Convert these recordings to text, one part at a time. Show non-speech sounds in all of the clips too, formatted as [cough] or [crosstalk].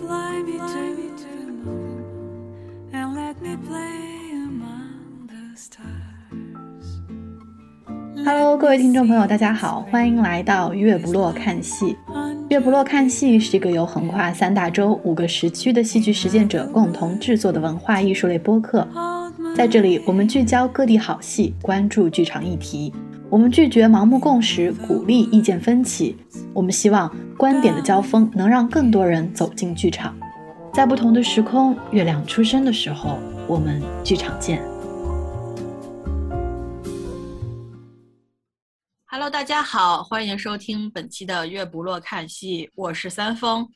Fly me to the moon and let me play among the stars. Hello，各位听众朋友，大家好，欢迎来到月不落看戏。月不落看戏是一个由横跨三大洲、五个时区的戏剧实践者共同制作的文化艺术类播客。在这里，我们聚焦各地好戏，关注剧场议题。我们拒绝盲目共识，鼓励意见分歧。我们希望观点的交锋能让更多人走进剧场。在不同的时空，月亮出生的时候，我们剧场见。Hello，大家好，欢迎收听本期的月不落看戏，我是三丰。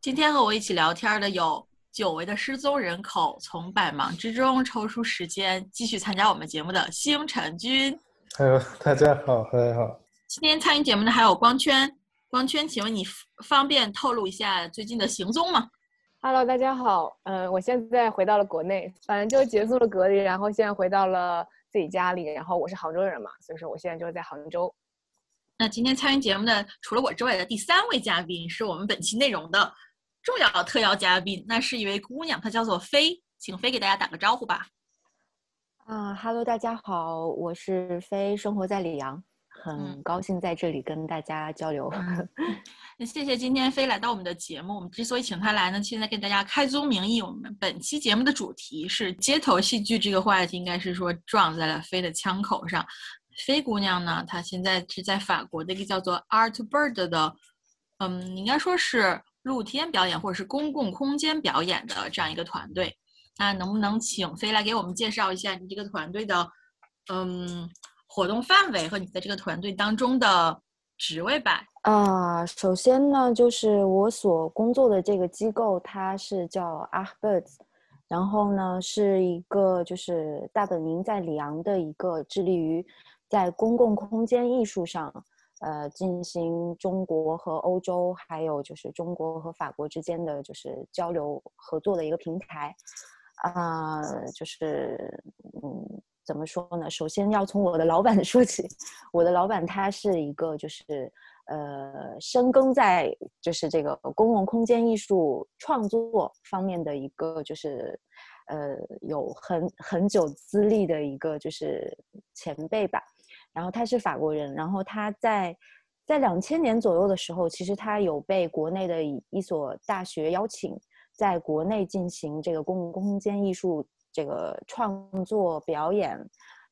今天和我一起聊天的有久违的失踪人口，从百忙之中抽出时间继续参加我们节目的星辰君。Hello，大家好，大家好。今天参与节目的还有光圈，光圈，请问你方便透露一下最近的行踪吗？Hello，大家好，嗯、我现在回到了国内，反正就结束了隔离，然后现在回到了自己家里，然后我是杭州人嘛，所以说我现在就是在杭州。那今天参与节目的除了我之外的第三位嘉宾，是我们本期内容的重要特邀嘉宾，那是一位姑娘，她叫做飞，请飞给大家打个招呼吧。啊哈喽，大家好，我是飞，生活在里昂，嗯很高兴在这里跟大家交流。[laughs] 那谢谢今天飞来到我们的节目。我们之所以请他来呢，现在跟大家开宗明义，我们本期节目的主题是街头戏剧这个话题，应该是说撞在了飞的枪口上。飞姑娘呢，她现在是在法国的一个叫做 Art Bird 的，嗯，应该说是露天表演或者是公共空间表演的这样一个团队。那能不能请飞来给我们介绍一下你这个团队的，嗯，活动范围和你在这个团队当中的职位吧？啊、首先呢，就是我所工作的这个机构，它是叫 a r b i r d s 然后呢是一个就是大本营在里昂的一个致力于在公共空间艺术上，呃，进行中国和欧洲，还有就是中国和法国之间的就是交流合作的一个平台。啊、就是嗯，怎么说呢？首先要从我的老板说起，我的老板他是一个就是呃深耕在就是这个公共空间艺术创作方面的一个就是呃有很很久资历的一个就是前辈吧。然后他是法国人，然后他在在两千年左右的时候，其实他有被国内的一一所大学邀请。在国内进行这个公共空间艺术这个创作表演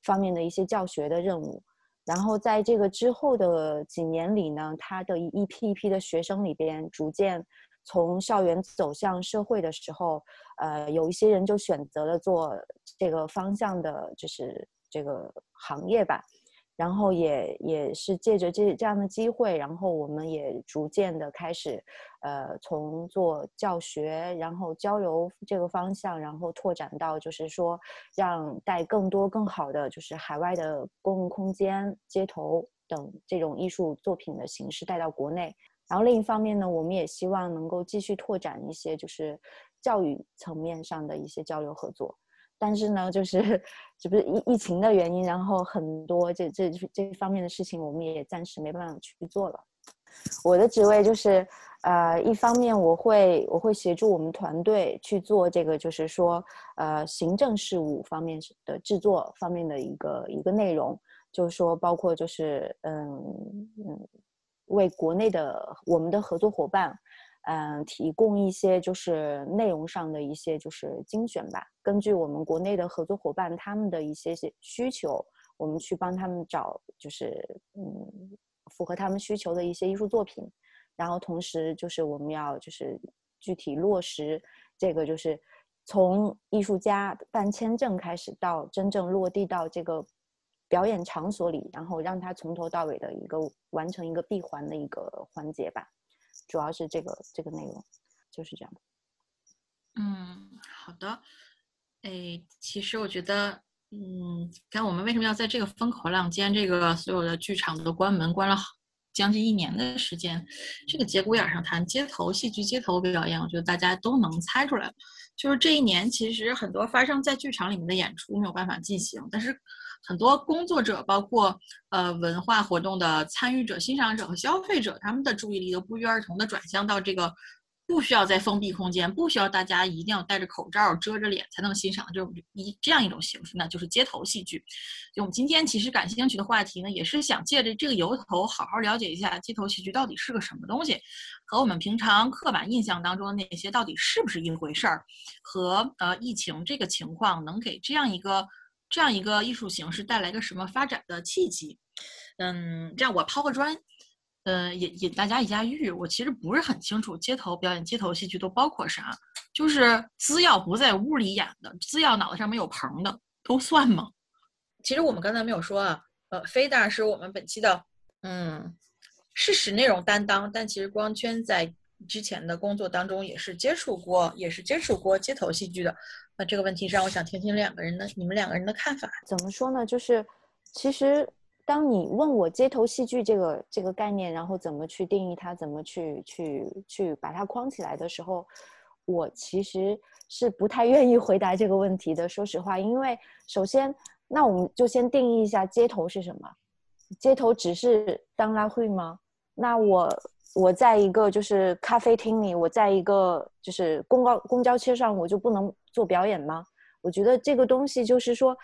方面的一些教学的任务，然后在这个之后的几年里呢，他的一批一批的学生里边，逐渐从校园走向社会的时候，呃，有一些人就选择了做这个方向的，就是这个行业吧。然后也也是借着这这样的机会，然后我们也逐渐的开始，呃，从做教学，然后交流这个方向，然后拓展到就是说，让带更多更好的就是海外的公共空间、街头等这种艺术作品的形式带到国内。然后另一方面呢，我们也希望能够继续拓展一些就是教育层面上的一些交流合作。但是呢，就是 [laughs] 这不是疫疫情的原因，然后很多这这这方面的事情，我们也暂时没办法去做了。我的职位就是，呃，一方面我会我会协助我们团队去做这个，就是说，呃，行政事务方面的制作方面的一个一个内容，就是说包括就是嗯嗯，为国内的我们的合作伙伴。嗯，提供一些就是内容上的一些就是精选吧，根据我们国内的合作伙伴他们的一些些需求，我们去帮他们找就是嗯符合他们需求的一些艺术作品，然后同时就是我们要就是具体落实这个就是从艺术家办签证开始到真正落地到这个表演场所里，然后让他从头到尾的一个完成一个闭环的一个环节吧。主要是这个这个内容，就是这样。嗯，好的。哎，其实我觉得，嗯，看我们为什么要在这个风口浪尖，这个所有的剧场都关门，关了将近一年的时间，这个节骨眼上谈街头戏剧、街头表演，我觉得大家都能猜出来。就是这一年，其实很多发生在剧场里面的演出没有办法进行，但是很多工作者，包括呃文化活动的参与者、欣赏者和消费者，他们的注意力都不约而同地转向到这个不需要在封闭空间，不需要大家一定要戴着口罩遮着脸才能欣赏这种一这样一种形式呢，就是街头戏剧。就我们今天其实感兴趣的话题呢，也是想借着这个由头，好好了解一下街头戏剧到底是个什么东西，和我们平常刻板印象当中的那些到底是不是一回事儿，和呃疫情这个情况能给这样一个这样一个艺术形式带来个什么发展的契机。嗯，这样我抛个砖。呃，引引大家一下玉，我其实不是很清楚街头表演、街头戏剧都包括啥，就是只要不在屋里演的，只要脑袋上没有棚的，都算吗？其实我们刚才没有说啊，呃，飞大是我们本期的嗯事实内容担当，但其实光圈在之前的工作当中也是接触过，也是接触过街头戏剧的。那这个问题让，我想听听两个人的你们两个人的看法。怎么说呢？就是其实。当你问我街头戏剧这个这个概念，然后怎么去定义它，怎么去去去把它框起来的时候，我其实是不太愿意回答这个问题的。说实话，因为首先，那我们就先定义一下街头是什么？街头只是当拉会吗？那我我在一个就是咖啡厅里，我在一个就是公交公交车上，我就不能做表演吗？我觉得这个东西就是说。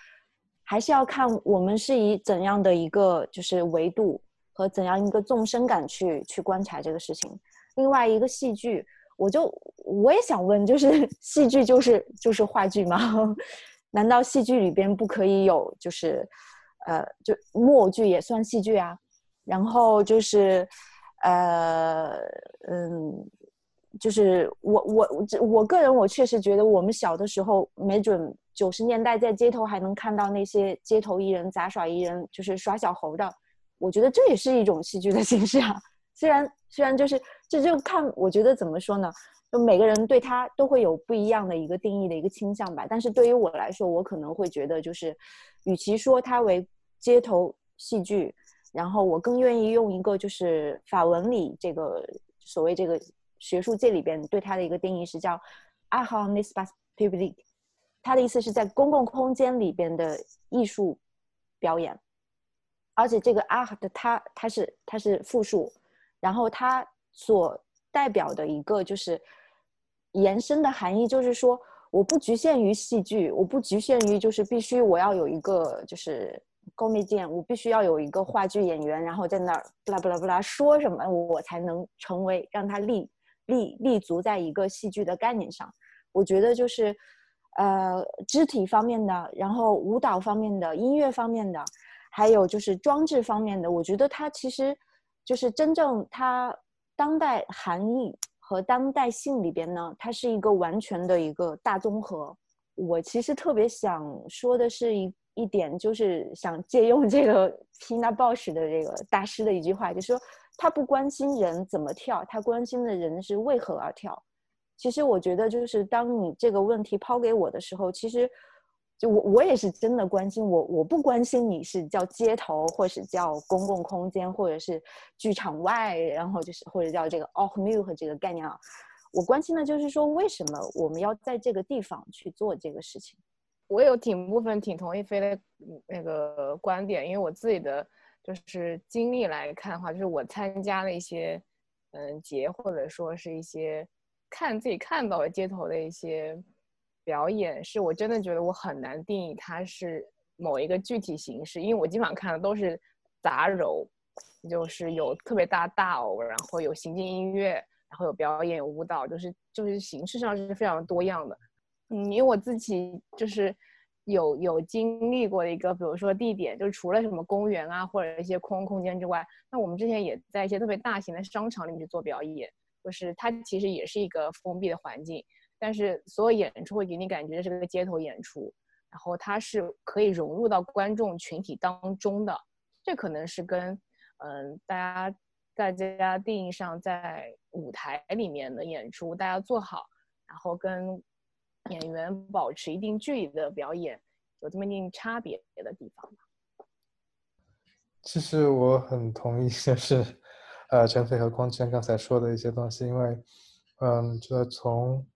还是要看我们是以怎样的一个就是维度和怎样一个纵深感去去观察这个事情。另外一个戏剧，我就我也想问，就是 [laughs] 戏剧就是就是话剧吗？[laughs] 难道戏剧里边不可以有就是呃就木偶剧也算戏剧啊？然后就是呃嗯，就是我我我个人我确实觉得我们小的时候没准。九十年代在街头还能看到那些街头艺人杂耍艺人，就是耍小猴的。我觉得这也是一种戏剧的形式啊。虽然虽然就是这就看，我觉得怎么说呢？就每个人对他都会有不一样的一个定义的一个倾向吧。但是对于我来说，我可能会觉得就是，与其说它为街头戏剧，然后我更愿意用一个就是法文里这个所谓这个学术界里边对它的一个定义是叫 art en espace public。他的意思是在公共空间里边的艺术表演，而且这个 art 它它是它是复数，然后它所代表的一个就是延伸的含义，就是说我不局限于戏剧，我不局限于就是必须我要有一个就是高密件，我必须要有一个话剧演员，然后在那儿不啦不啦不啦说什么，我才能成为让他立立立足在一个戏剧的概念上。我觉得就是。呃，肢体方面的，然后舞蹈方面的，音乐方面的，还有就是装置方面的，我觉得它其实就是真正它当代含义和当代性里边呢，它是一个完全的一个大综合。我其实特别想说的是一一点，就是想借用这个 Pina Bausch 的这个大师的一句话，就说他不关心人怎么跳，他关心的人是为何而跳。其实我觉得，就是当你这个问题抛给我的时候，其实就我我也是真的关心我，我不关心你是叫街头，或是叫公共空间，或者是剧场外，然后就是或者叫这个 off mute 和这个概念啊。我关心的就是说，为什么我们要在这个地方去做这个事情？我有挺部分挺同意飞的那个观点，因为我自己的就是经历来看的话，就是我参加了一些嗯节，或者说是一些。看自己看到的街头的一些表演，是我真的觉得我很难定义它是某一个具体形式，因为我基本上看的都是杂糅，就是有特别大大偶，然后有行进音乐，然后有表演舞蹈，就是就是形式上是非常多样的。嗯，因为我自己就是有有经历过的一个，比如说地点，就是除了什么公园啊或者一些空空间之外，那我们之前也在一些特别大型的商场里面去做表演。就是它其实也是一个封闭的环境，但是所有演出会给你感觉是个街头演出，然后它是可以融入到观众群体当中的。这可能是跟嗯大家大家定义上在舞台里面的演出，大家做好，然后跟演员保持一定距离的表演有这么一定差别的地方吧。其实我很同意，就是。呃，陈飞和光圈刚才说的一些东西，因为，嗯，就从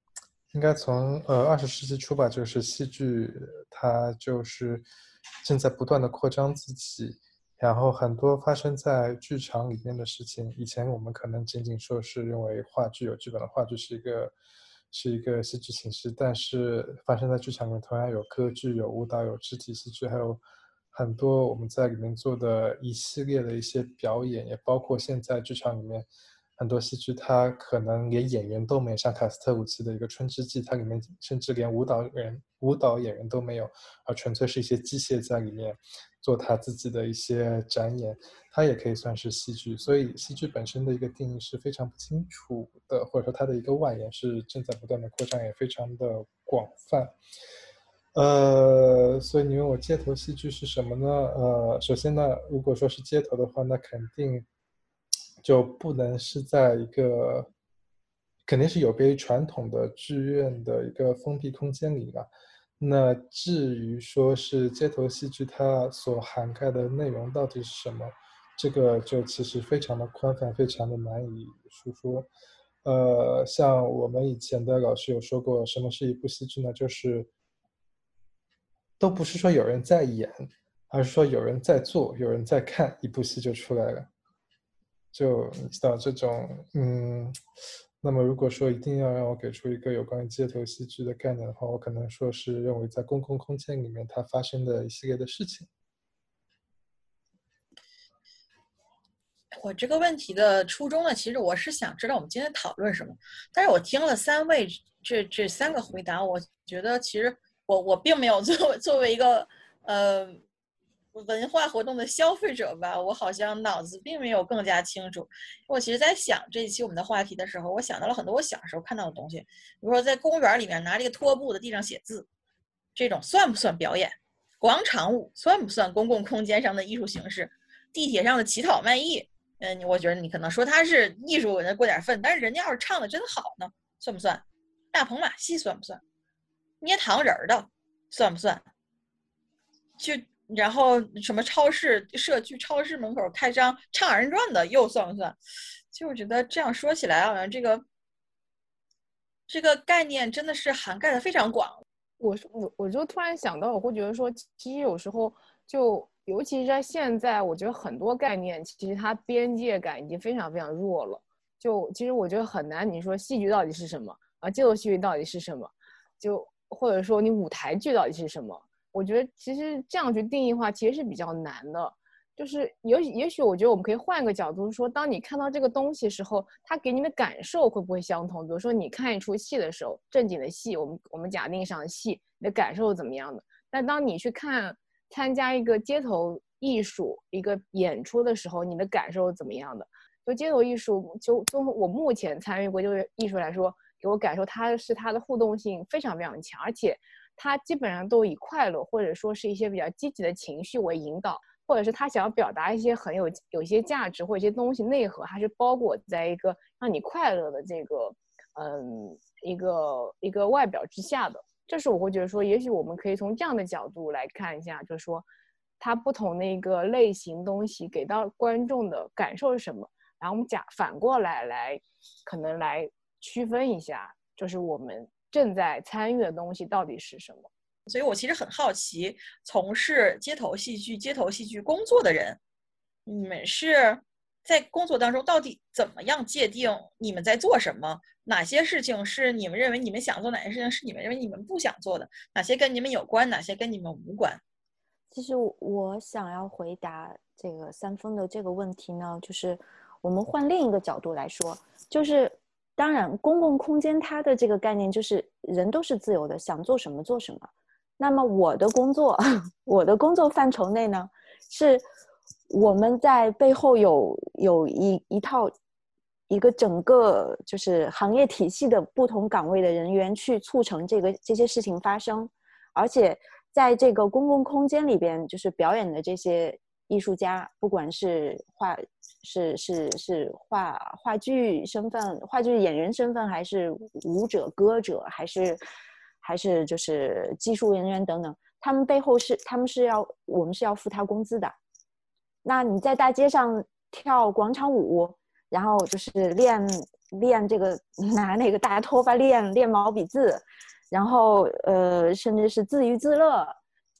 应该从呃二十世纪初吧，就是戏剧它就是正在不断的扩张自己，然后很多发生在剧场里面的事情，以前我们可能仅仅说是认为话剧有剧本的话剧是一个是一个戏剧形式，但是发生在剧场里面同样有歌剧、有舞蹈、有肢体戏剧，还有很多我们在里面做的一系列的一些表演，也包括现在剧场里面。很多戏剧它可能连演员都没有，像卡斯特武奇的一个《春之祭》，它里面甚至连舞蹈人、舞蹈演员都没有，而纯粹是一些机械在里面做他自己的一些展演，它也可以算是戏剧。所以戏剧本身的一个定义是非常不清楚的，或者说它的一个外延是正在不断的扩张，也非常的广泛。呃，所以你问我街头戏剧是什么呢？呃，首先呢，如果说是街头的话，那肯定。就不能是在一个，肯定是有别于传统的剧院的一个封闭空间里了。那至于说是街头戏剧，它所涵盖的内容到底是什么，这个就其实非常的宽泛，非常的难以述说。呃，像我们以前的老师有说过，什么是一部戏剧呢？就是都不是说有人在演，而是说有人在做，有人在看，一部戏就出来了。就你知道这种，嗯，那么如果说一定要让我给出一个有关于街头戏剧的概念的话，我可能说是认为在公共空间里面它发生的一系列的事情。我这个问题的初衷呢，其实我是想知道我们今天讨论什么，但是我听了三位这这三个回答，我觉得其实我我并没有作为作为一个呃。文化活动的消费者吧，我好像脑子并没有更加清楚。我其实，在想这一期我们的话题的时候，我想到了很多我小时候看到的东西，比如说在公园里面拿这个拖布在地上写字，这种算不算表演？广场舞算不算公共空间上的艺术形式？地铁上的乞讨卖艺，嗯，我觉得你可能说它是艺术，人过点分，但是人家要是唱的真好呢，算不算？大鹏马戏算不算？捏糖人儿的算不算？就。然后什么超市、社区超市门口开张唱二人转的又算不算？其实我觉得这样说起来，好像这个这个概念真的是涵盖的非常广。我我我就突然想到，我会觉得说，其实有时候就尤其是在现在，我觉得很多概念其实它边界感已经非常非常弱了。就其实我觉得很难，你说戏剧到底是什么啊？街头戏剧到底是什么？就或者说你舞台剧到底是什么？我觉得其实这样去定义的话，其实是比较难的。就是也许也许，我觉得我们可以换一个角度说，当你看到这个东西时候，它给你的感受会不会相同？比如说你看一出戏的时候，正经的戏，我们我们假定上的戏，你的感受是怎么样的？但当你去看参加一个街头艺术一个演出的时候，你的感受是怎么样的？就街头艺术，就从我目前参与过就是艺术来说，给我感受它是它的互动性非常非常强，而且。他基本上都以快乐或者说是一些比较积极的情绪为引导，或者是他想要表达一些很有有些价值或一些东西内核，还是包裹在一个让你快乐的这个嗯一个一个外表之下的。这是我会觉得说，也许我们可以从这样的角度来看一下，就是说它不同的一个类型东西给到观众的感受是什么，然后我们假反过来来可能来区分一下，就是我们。正在参与的东西到底是什么？所以我其实很好奇，从事街头戏剧、街头戏剧工作的人，你们是在工作当中到底怎么样界定你们在做什么？哪些事情是你们认为你们想做？哪些事情是你们认为你们不想做的？哪些跟你们有关？哪些跟你们无关？其实我想要回答这个三丰的这个问题呢，就是我们换另一个角度来说，就是。当然，公共空间它的这个概念就是人都是自由的，想做什么做什么。那么我的工作，[laughs] 我的工作范畴内呢，是我们在背后有有一一套一个整个就是行业体系的不同岗位的人员去促成这个这些事情发生，而且在这个公共空间里边，就是表演的这些艺术家，不管是画。是是是话话剧身份，话剧演员身份，还是舞者、歌者，还是还是就是技术人员等等，他们背后是他们是要我们是要付他工资的。那你在大街上跳广场舞，然后就是练练这个 [laughs] 拿那个大拖把练练毛笔字，然后呃甚至是自娱自乐，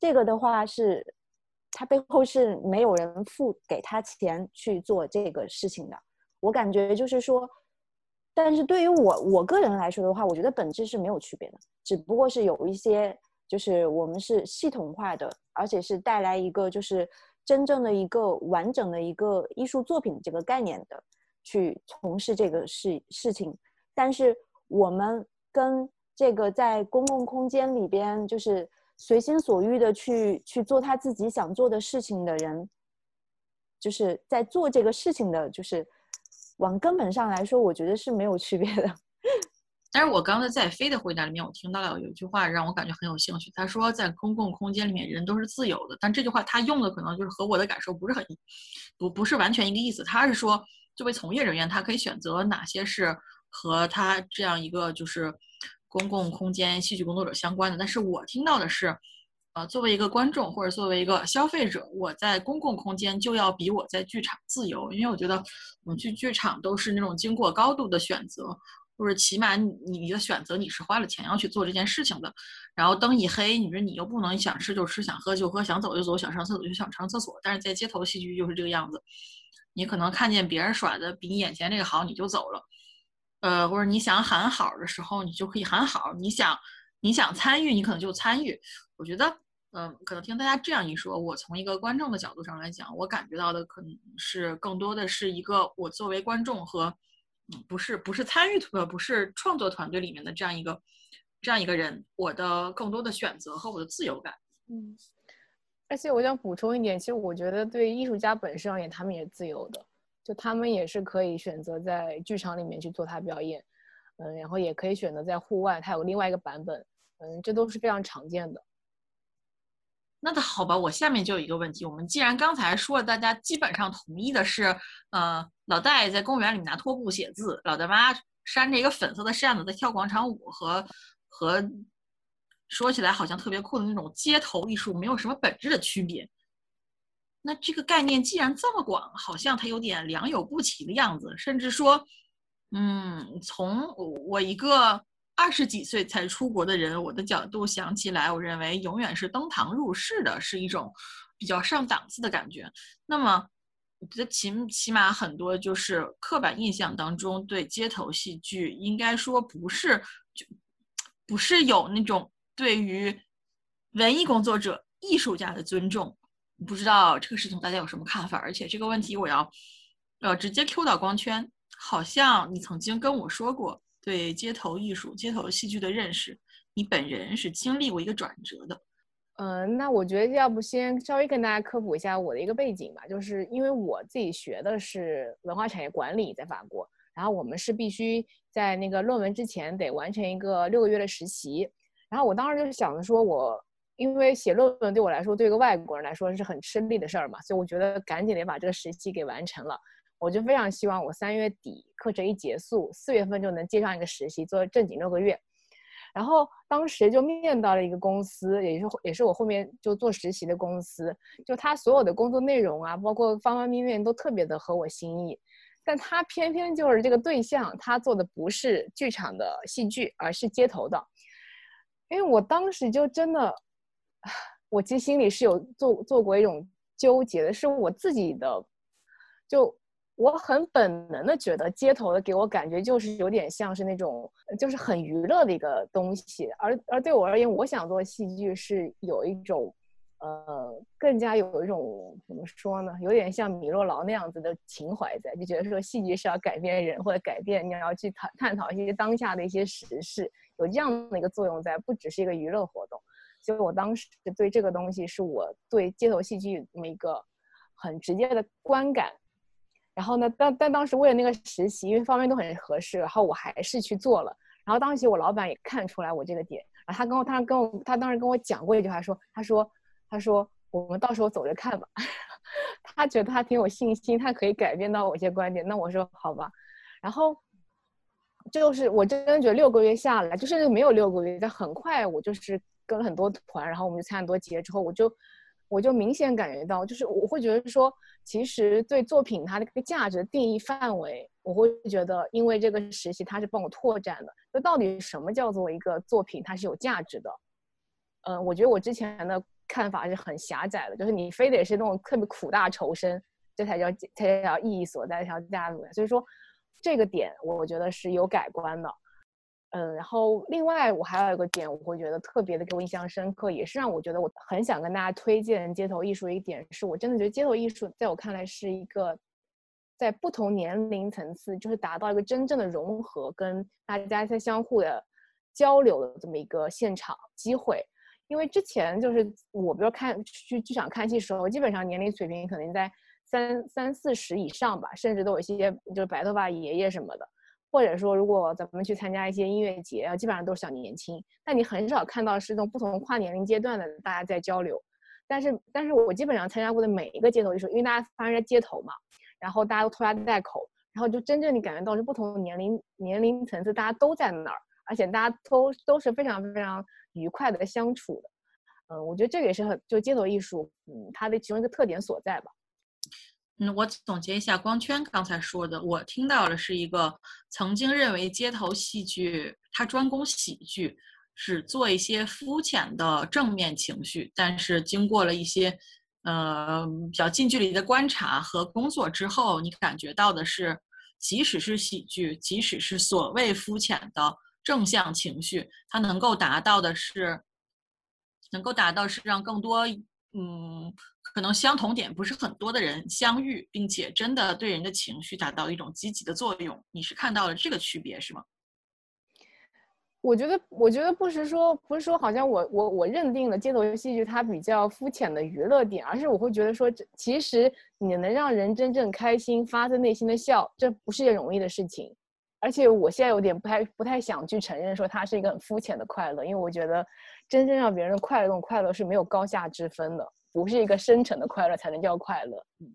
这个的话是他背后是没有人付给他钱去做这个事情的。我感觉就是说，但是对于我我个人来说的话，我觉得本质是没有区别的，只不过是有一些就是我们是系统化的，而且是带来一个就是真正的一个完整的一个艺术作品这个概念的去从事这个事事情，但是我们跟这个在公共空间里边就是随心所欲的去去做他自己想做的事情的人，就是在做这个事情的，就是往根本上来说，我觉得是没有区别的。[laughs] 但是我刚才在飞的回答里面，我听到了有一句话让我感觉很有兴趣。他说，在公共空间里面，人都是自由的。但这句话他用的可能就是和我的感受不是很，不不是完全一个意思。他是说，作为从业人员，他可以选择哪些是和他这样一个就是公共空间戏剧工作者相关的。但是我听到的是，呃，作为一个观众或者作为一个消费者，我在公共空间就要比我在剧场自由，因为我觉得我们去剧场都是那种经过高度的选择。或者起码你你的选择你是花了钱要去做这件事情的，然后灯一黑，你说你又不能想吃就吃，想喝就喝，想走就走，想上厕所就想上厕所。但是在街头戏剧就是这个样子，你可能看见别人耍的比你眼前这个好，你就走了，呃，或者你想喊好的时候，你就可以喊好，你想你想参与，你可能就参与。我觉得，嗯，可能听大家这样一说，我从一个观众的角度上来讲，我感觉到的可能是更多的是一个我作为观众和。不是不是参与呃不是创作团队里面的这样一个这样一个人，我的更多的选择和我的自由感。嗯，而且我想补充一点，其实我觉得对艺术家本身而言，他们也是自由的，就他们也是可以选择在剧场里面去做他表演，嗯，然后也可以选择在户外，他有另外一个版本，嗯，这都是非常常见的。那好吧，我下面就有一个问题。我们既然刚才说了，大家基本上同意的是，呃，老大爷在公园里面拿拖布写字，老大妈扇着一个粉色的扇子在跳广场舞，和和说起来好像特别酷的那种街头艺术没有什么本质的区别。那这个概念既然这么广，好像它有点良莠不齐的样子，甚至说，嗯，从我一个。二十几岁才出国的人，我的角度想起来，我认为永远是登堂入室的，是一种比较上档次的感觉。那么，我觉得起起码很多就是刻板印象当中对街头戏剧，应该说不是就不是有那种对于文艺工作者、艺术家的尊重。不知道这个事情大家有什么看法？而且这个问题我要呃直接 Q 到光圈，好像你曾经跟我说过。对街头艺术、街头戏剧的认识，你本人是经历过一个转折的。嗯，那我觉得要不先稍微跟大家科普一下我的一个背景吧，就是因为我自己学的是文化产业管理，在法国，然后我们是必须在那个论文之前得完成一个六个月的实习，然后我当时就是想着说，我因为写论文对我来说，对一个外国人来说是很吃力的事儿嘛，所以我觉得赶紧得把这个实习给完成了。我就非常希望我三月底课程一结束，四月份就能接上一个实习，做正经六个月。然后当时就面到了一个公司，也是也是我后面就做实习的公司，就他所有的工作内容啊，包括方方面面都特别的合我心意。但他偏偏就是这个对象，他做的不是剧场的戏剧，而是街头的。因为我当时就真的，我其实心里是有做做过一种纠结的，是我自己的就。我很本能的觉得街头的给我感觉就是有点像是那种，就是很娱乐的一个东西，而而对我而言，我想做戏剧是有一种，呃，更加有一种怎么说呢，有点像米洛劳那样子的情怀在，就觉得说戏剧是要改变人或者改变你要去探探讨一些当下的一些时事，有这样的一个作用在，不只是一个娱乐活动。所以我当时对这个东西是我对街头戏剧这么一个很直接的观感。然后呢？但但当时为了那个实习，因为方面都很合适，然后我还是去做了。然后当时我老板也看出来我这个点，然后他跟我，他跟我，他当时跟我讲过一句话，说，他说，他说，我们到时候走着看吧。[laughs] 他觉得他挺有信心，他可以改变到我一些观点。那我说好吧。然后就是我真的觉得六个月下来，就是没有六个月，但很快我就是跟了很多团，然后我们就参加很多节之后，我就。我就明显感觉到，就是我会觉得说，其实对作品它的这个价值定义范围，我会觉得，因为这个实习它是帮我拓展的。就到底什么叫做一个作品它是有价值的？嗯，我觉得我之前的看法是很狭窄的，就是你非得是那种特别苦大仇深，这才叫才叫意义所在，才叫价值。所以说，这个点我觉得是有改观的。嗯，然后另外我还有一个点，我会觉得特别的给我印象深刻，也是让我觉得我很想跟大家推荐街头艺术一点，是我真的觉得街头艺术在我看来是一个在不同年龄层次，就是达到一个真正的融合，跟大家在相互的交流的这么一个现场机会。因为之前就是我，比如看去剧场看戏时候，基本上年龄水平可能在三三四十以上吧，甚至都有一些就是白头发爷爷什么的。或者说，如果咱们去参加一些音乐节啊，基本上都是小年轻，但你很少看到是这种不同跨年龄阶段的大家在交流。但是，但是我基本上参加过的每一个街头艺术，因为大家发生在街头嘛，然后大家都拖家带口，然后就真正你感觉到是不同年龄年龄层次，大家都在那儿，而且大家都都是非常非常愉快的相处的。嗯，我觉得这个也是很就街头艺术，嗯，它的其中一个特点所在吧。嗯，我总结一下光圈刚才说的，我听到的是一个曾经认为街头戏剧它专攻喜剧，只做一些肤浅的正面情绪，但是经过了一些呃比较近距离的观察和工作之后，你感觉到的是，即使是喜剧，即使是所谓肤浅的正向情绪，它能够达到的是，能够达到是让更多嗯。可能相同点不是很多的人相遇，并且真的对人的情绪达到一种积极的作用。你是看到了这个区别是吗？我觉得，我觉得不是说，不是说好像我我我认定了街头戏剧它比较肤浅的娱乐点，而是我会觉得说，这其实你能让人真正开心、发自内心的笑，这不是件容易的事情。而且我现在有点不太不太想去承认说它是一个很肤浅的快乐，因为我觉得真正让别人快乐，快乐是没有高下之分的。不是一个深沉的快乐才能叫快乐。嗯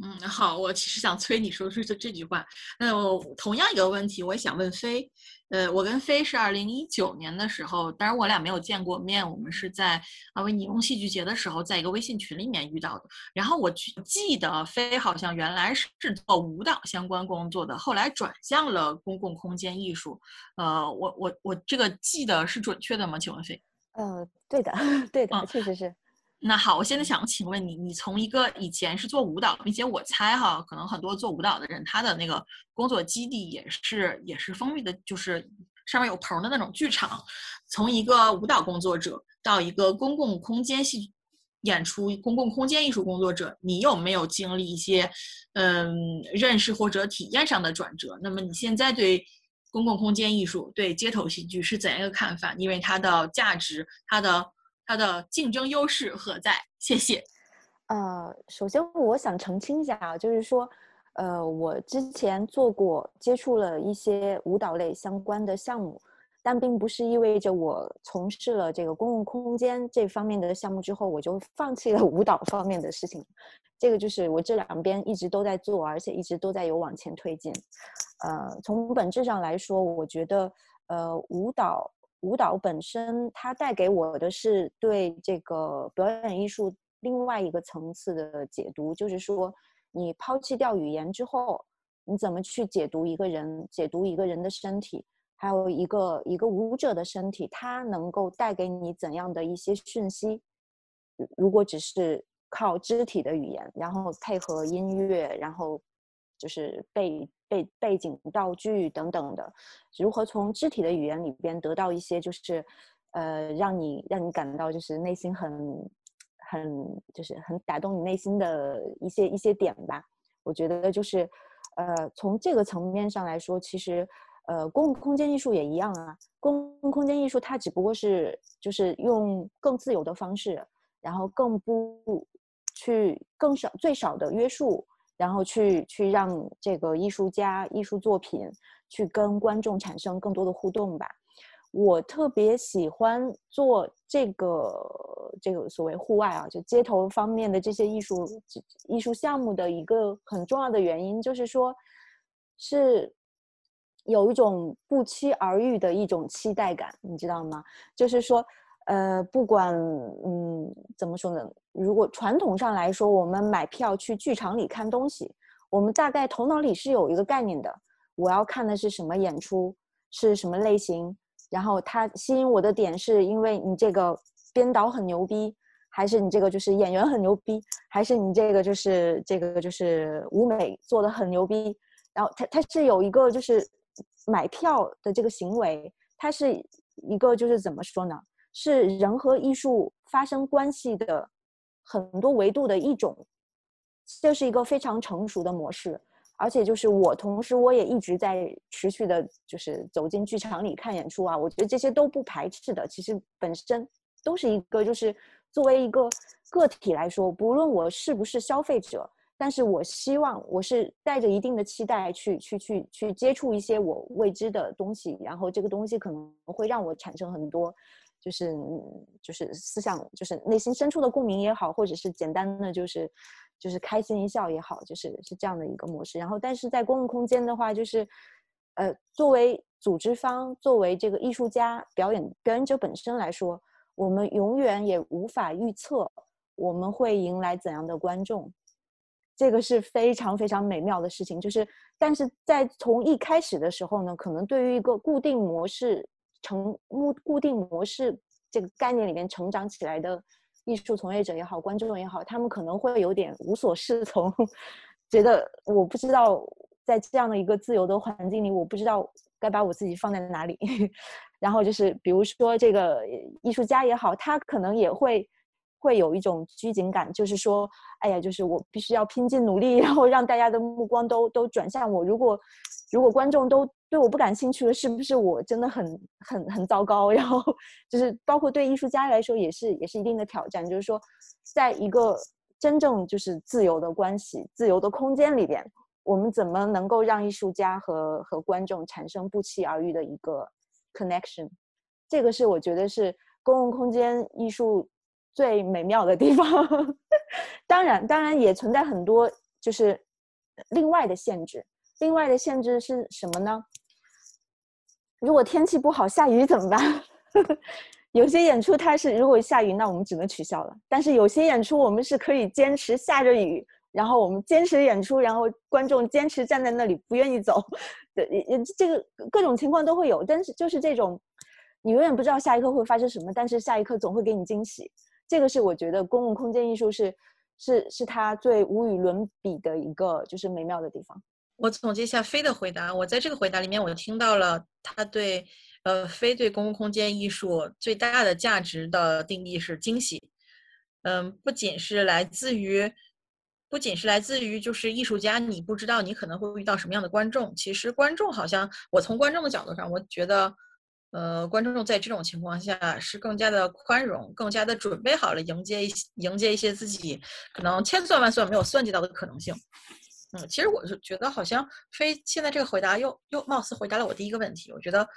嗯，好，我其实想催你说出这这句话。那我同样一个问题，我也想问飞。呃，我跟飞是二零一九年的时候，当然我俩没有见过面，我们是在啊维尼翁戏剧节的时候，在一个微信群里面遇到的。然后我记得飞好像原来是做舞蹈相关工作的，后来转向了公共空间艺术。呃，我我我这个记得是准确的吗？请问飞？呃，对的，[laughs] 对的，确实是。那好，我现在想请问你，你从一个以前是做舞蹈，并且我猜哈，可能很多做舞蹈的人，他的那个工作基地也是也是封闭的，就是上面有棚的那种剧场。从一个舞蹈工作者到一个公共空间戏演出、公共空间艺术工作者，你有没有经历一些嗯认识或者体验上的转折？那么你现在对公共空间艺术、对街头戏剧是怎样一个看法？因为它的价值，它的。它的竞争优势何在？谢谢。呃，首先我想澄清一下啊，就是说，呃，我之前做过接触了一些舞蹈类相关的项目，但并不是意味着我从事了这个公共空间这方面的项目之后，我就放弃了舞蹈方面的事情。这个就是我这两边一直都在做，而且一直都在有往前推进。呃，从本质上来说，我觉得，呃，舞蹈。舞蹈本身，它带给我的是对这个表演艺术另外一个层次的解读，就是说，你抛弃掉语言之后，你怎么去解读一个人，解读一个人的身体，还有一个一个舞者的身体，它能够带给你怎样的一些讯息？如果只是靠肢体的语言，然后配合音乐，然后就是被。背背景道具等等的，如何从肢体的语言里边得到一些，就是呃，让你让你感到就是内心很很就是很打动你内心的一些一些点吧。我觉得就是呃，从这个层面上来说，其实呃，公共空间艺术也一样啊。公共空间艺术它只不过是就是用更自由的方式，然后更不去更少最少的约束。然后去去让这个艺术家艺术作品去跟观众产生更多的互动吧。我特别喜欢做这个这个所谓户外啊，就街头方面的这些艺术艺术项目的一个很重要的原因，就是说，是有一种不期而遇的一种期待感，你知道吗？就是说。呃，不管嗯怎么说呢，如果传统上来说，我们买票去剧场里看东西，我们大概头脑里是有一个概念的，我要看的是什么演出，是什么类型，然后它吸引我的点是因为你这个编导很牛逼，还是你这个就是演员很牛逼，还是你这个就是这个就是舞美做的很牛逼。然后它它是有一个就是买票的这个行为，它是一个就是怎么说呢？是人和艺术发生关系的很多维度的一种，这是一个非常成熟的模式。而且就是我，同时我也一直在持续的，就是走进剧场里看演出啊。我觉得这些都不排斥的，其实本身都是一个，就是作为一个个体来说，不论我是不是消费者，但是我希望我是带着一定的期待去去去去接触一些我未知的东西，然后这个东西可能会让我产生很多，就是就是思想，就是内心深处的共鸣也好，或者是简单的就是。就是开心一笑也好，就是是这样的一个模式。然后，但是在公共空间的话，就是，呃，作为组织方，作为这个艺术家、表演表演者本身来说，我们永远也无法预测我们会迎来怎样的观众。这个是非常非常美妙的事情。就是，但是在从一开始的时候呢，可能对于一个固定模式成固固定模式这个概念里面成长起来的。艺术从业者也好，观众也好，他们可能会有点无所适从，[laughs] 觉得我不知道在这样的一个自由的环境里，我不知道该把我自己放在哪里。[laughs] 然后就是，比如说这个艺术家也好，他可能也会会有一种拘谨感，就是说，哎呀，就是我必须要拼尽努力，然后让大家的目光都都转向我。如果如果观众都对我不感兴趣了，是不是我真的很很很糟糕？然后就是包括对艺术家来说也是也是一定的挑战，就是说，在一个真正就是自由的关系、自由的空间里边，我们怎么能够让艺术家和和观众产生不期而遇的一个 connection？这个是我觉得是公共空间艺术最美妙的地方。[laughs] 当然，当然也存在很多就是另外的限制。另外的限制是什么呢？如果天气不好，下雨怎么办？[laughs] 有些演出它是如果下雨，那我们只能取消了。但是有些演出我们是可以坚持下着雨，然后我们坚持演出，然后观众坚持站在那里不愿意走。对，这个各种情况都会有。但是就是这种，你永远不知道下一刻会发生什么，但是下一刻总会给你惊喜。这个是我觉得公共空间艺术是是是它最无与伦比的一个就是美妙的地方。我总结一下飞的回答。我在这个回答里面，我听到了他对，呃，飞对公共空间艺术最大的价值的定义是惊喜。嗯，不仅是来自于，不仅是来自于就是艺术家，你不知道你可能会遇到什么样的观众。其实观众好像，我从观众的角度上，我觉得，呃，观众在这种情况下是更加的宽容，更加的准备好了迎接一迎接一些自己可能千算万算没有算计到的可能性。嗯，其实我是觉得好像非现在这个回答又又貌似回答了我第一个问题。我觉得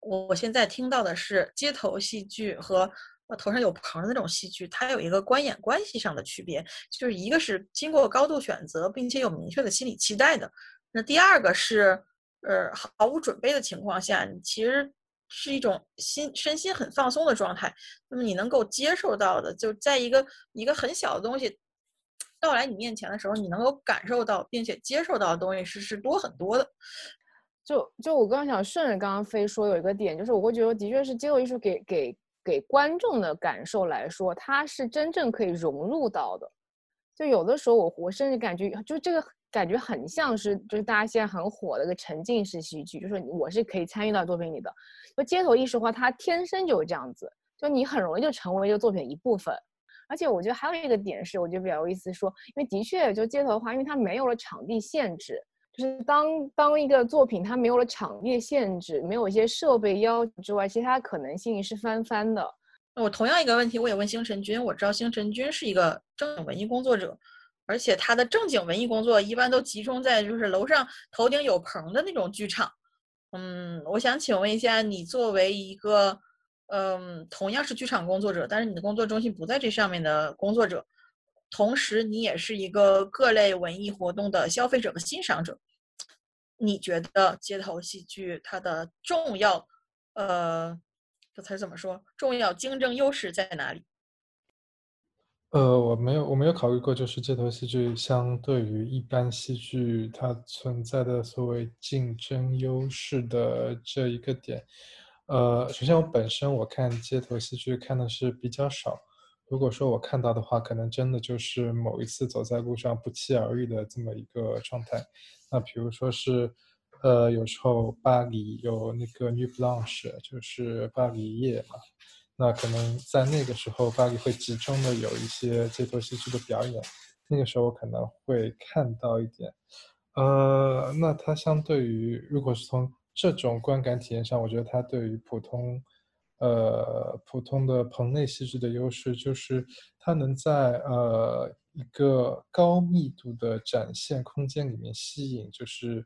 我我现在听到的是街头戏剧和头上有棚的那种戏剧，它有一个观演关系上的区别，就是一个是经过高度选择并且有明确的心理期待的，那第二个是呃毫无准备的情况下，你其实是一种心身心很放松的状态。那么你能够接受到的，就在一个一个很小的东西。到来你面前的时候，你能够感受到并且接受到的东西是是多很多的。就就我刚想顺着刚刚飞说有一个点，就是我会觉得的确是街头艺术给给给观众的感受来说，它是真正可以融入到的。就有的时候我我甚至感觉，就这个感觉很像是就是大家现在很火的一个沉浸式戏剧，就是我是可以参与到作品里的。就街头艺术的话，它天生就是这样子，就你很容易就成为这个作品一部分。而且我觉得还有一个点是，我觉得比较有意思，说因为的确就街头的话，因为它没有了场地限制，就是当当一个作品它没有了场地限制，没有一些设备要求之外，其实它可能性是翻番的。那我同样一个问题，我也问星辰君，我知道星辰君是一个正经文艺工作者，而且他的正经文艺工作一般都集中在就是楼上头顶有棚的那种剧场。嗯，我想请问一下，你作为一个。嗯，同样是剧场工作者，但是你的工作中心不在这上面的工作者，同时你也是一个各类文艺活动的消费者和欣赏者。你觉得街头戏剧它的重要，呃，这词怎么说？重要竞争优势在哪里？呃，我没有，我没有考虑过，就是街头戏剧相对于一般戏剧它存在的所谓竞争优势的这一个点。呃，首先我本身我看街头戏剧看的是比较少，如果说我看到的话，可能真的就是某一次走在路上不期而遇的这么一个状态。那比如说是，呃，有时候巴黎有那个 New Blanche，就是巴黎夜嘛。那可能在那个时候，巴黎会集中的有一些街头戏剧的表演，那个时候我可能会看到一点。呃，那它相对于，如果是从这种观感体验上，我觉得它对于普通，呃，普通的棚内戏剧的优势，就是它能在呃一个高密度的展现空间里面吸引，就是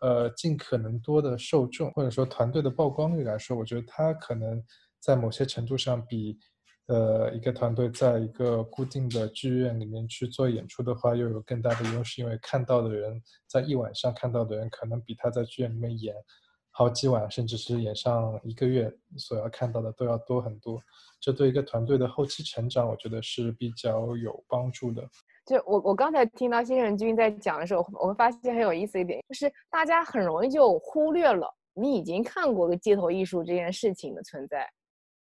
呃尽可能多的受众，或者说团队的曝光率来说，我觉得它可能。在某些程度上，比，呃，一个团队在一个固定的剧院里面去做演出的话，又有更大的优势，因为看到的人在一晚上看到的人，可能比他在剧院里面演好几晚，甚至是演上一个月所要看到的都要多很多。这对一个团队的后期成长，我觉得是比较有帮助的。就我我刚才听到新人君在讲的时候，我会发现很有意思一点，就是大家很容易就忽略了你已经看过个街头艺术这件事情的存在。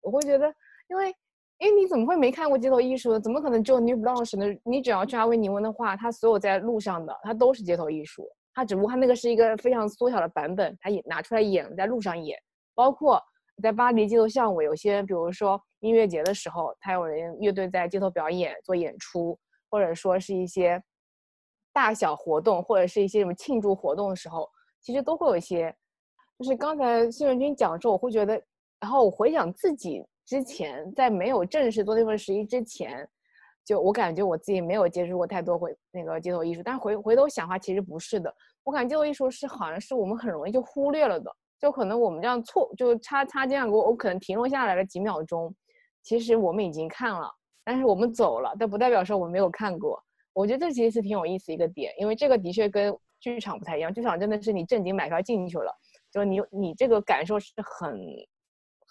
我会觉得，因为，因为你怎么会没看过街头艺术呢？怎么可能只有 New Blanche 呢？你只要去阿维尼翁的话，他所有在路上的，他都是街头艺术。它只不过它那个是一个非常缩小的版本，它演拿出来演，在路上演。包括在巴黎街头巷尾，有些比如说音乐节的时候，它有人乐队在街头表演做演出，或者说是一些大小活动，或者是一些什么庆祝活动的时候，其实都会有一些。就是刚才新人君讲的时候，我会觉得。然后我回想自己之前在没有正式做那份实习之前，就我感觉我自己没有接触过太多回那个街头艺术。但回回头想的话，其实不是的。我感觉街头艺术是好像是我们很容易就忽略了的。就可能我们这样错，就插插这样，我我可能停留下来了几秒钟，其实我们已经看了，但是我们走了，但不代表说我们没有看过。我觉得这其实是挺有意思一个点，因为这个的确跟剧场不太一样。剧场真的是你正经买票进去了，就你你这个感受是很。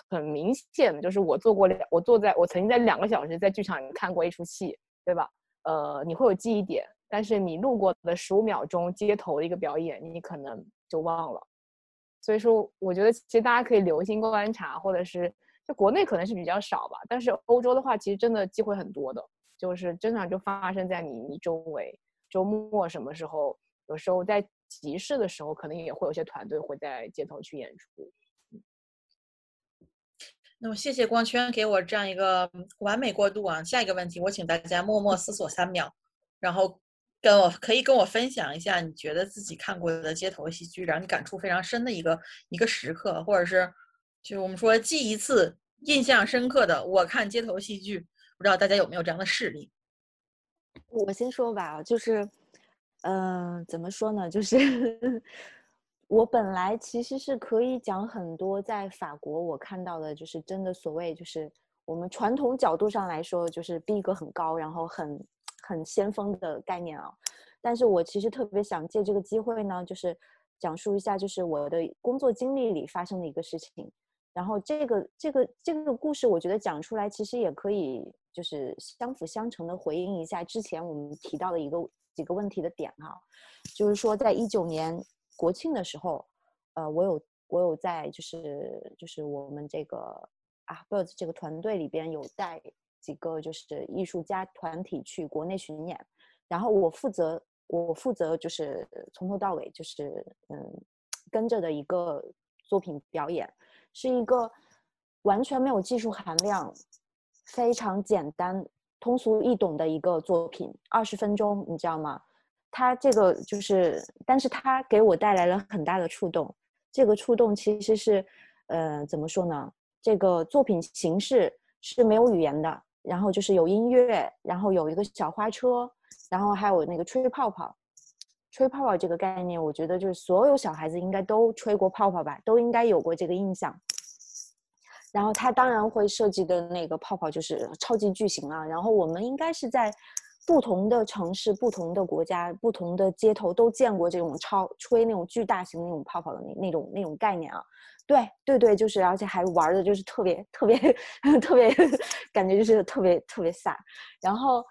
很明显的就是我做过两，我坐在我曾经在两个小时在剧场看过一出戏，对吧？呃，你会有记忆点，但是你路过的十五秒钟街头的一个表演，你可能就忘了。所以说，我觉得其实大家可以留心观察，或者是就国内可能是比较少吧，但是欧洲的话，其实真的机会很多的，就是经常就发生在你你周围。周末什么时候？有时候在集市的时候，可能也会有些团队会在街头去演出。那么谢谢光圈给我这样一个完美过渡啊！下一个问题，我请大家默默思索三秒，然后跟我可以跟我分享一下你觉得自己看过的街头戏剧让你感触非常深的一个一个时刻，或者是就是我们说记一次印象深刻的我看街头戏剧，不知道大家有没有这样的事例？我先说吧，就是嗯，怎么说呢，就是。[laughs] 我本来其实是可以讲很多在法国我看到的，就是真的所谓就是我们传统角度上来说，就是逼格很高，然后很很先锋的概念啊。但是我其实特别想借这个机会呢，就是讲述一下，就是我的工作经历里发生的一个事情。然后这个这个这个故事，我觉得讲出来其实也可以就是相辅相成的回应一下之前我们提到的一个几个问题的点哈，就是说在一九年。国庆的时候，呃，我有我有在就是就是我们这个啊 birds 这个团队里边有带几个就是艺术家团体去国内巡演，然后我负责我负责就是从头到尾就是嗯跟着的一个作品表演，是一个完全没有技术含量，非常简单通俗易懂的一个作品，二十分钟，你知道吗？他这个就是，但是他给我带来了很大的触动。这个触动其实是，呃，怎么说呢？这个作品形式是没有语言的，然后就是有音乐，然后有一个小花车，然后还有那个吹泡泡。吹泡泡这个概念，我觉得就是所有小孩子应该都吹过泡泡吧，都应该有过这个印象。然后他当然会设计的那个泡泡就是超级巨型啊，然后我们应该是在。不同的城市、不同的国家、不同的街头都见过这种超吹那种巨大型那种泡泡的那那种那种概念啊，对对对，就是而且还玩的就是特别特别 [laughs] 特别，感觉就是特别特别飒。然后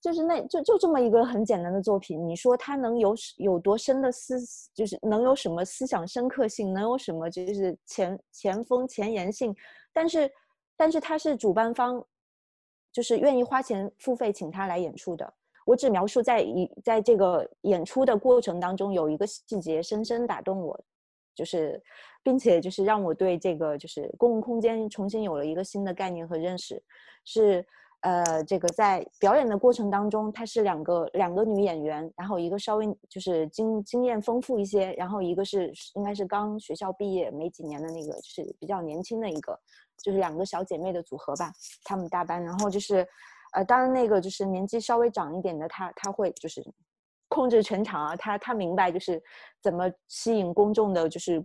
就是那就就这么一个很简单的作品，你说它能有有多深的思，就是能有什么思想深刻性，能有什么就是前前锋前沿性？但是但是它是主办方。就是愿意花钱付费请他来演出的。我只描述在一在这个演出的过程当中有一个细节深深打动我，就是并且就是让我对这个就是公共空间重新有了一个新的概念和认识，是。呃，这个在表演的过程当中，她是两个两个女演员，然后一个稍微就是经经验丰富一些，然后一个是应该是刚学校毕业没几年的那个，就是比较年轻的一个，就是两个小姐妹的组合吧，她们搭班，然后就是，呃，当然那个就是年纪稍微长一点的，她她会就是控制全场啊，他他明白就是怎么吸引公众的就是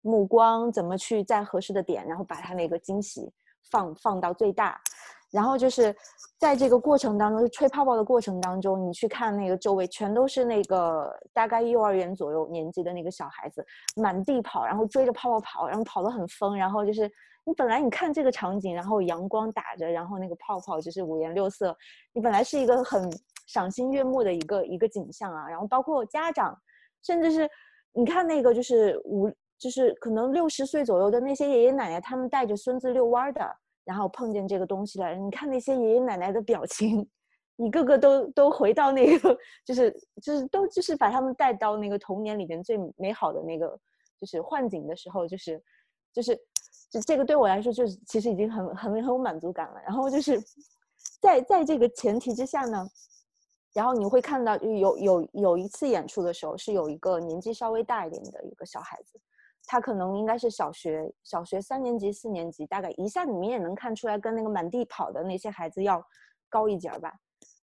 目光，怎么去在合适的点，然后把他那个惊喜放放到最大。然后就是在这个过程当中，吹泡泡的过程当中，你去看那个周围全都是那个大概幼儿园左右年纪的那个小孩子，满地跑，然后追着泡泡跑，然后跑得很疯。然后就是你本来你看这个场景，然后阳光打着，然后那个泡泡就是五颜六色，你本来是一个很赏心悦目的一个一个景象啊。然后包括家长，甚至是你看那个就是五就是可能六十岁左右的那些爷爷奶奶，他们带着孙子遛弯的。然后碰见这个东西了，你看那些爷爷奶奶的表情，[laughs] 一个个都都回到那个，就是就是都就是把他们带到那个童年里面最美好的那个就是幻景的时候，就是就是就这个对我来说就是其实已经很很很有满足感了。然后就是在在这个前提之下呢，然后你会看到有有有一次演出的时候，是有一个年纪稍微大一点的一个小孩子。他可能应该是小学小学三年级四年级，大概一下你们也能看出来，跟那个满地跑的那些孩子要高一截儿吧。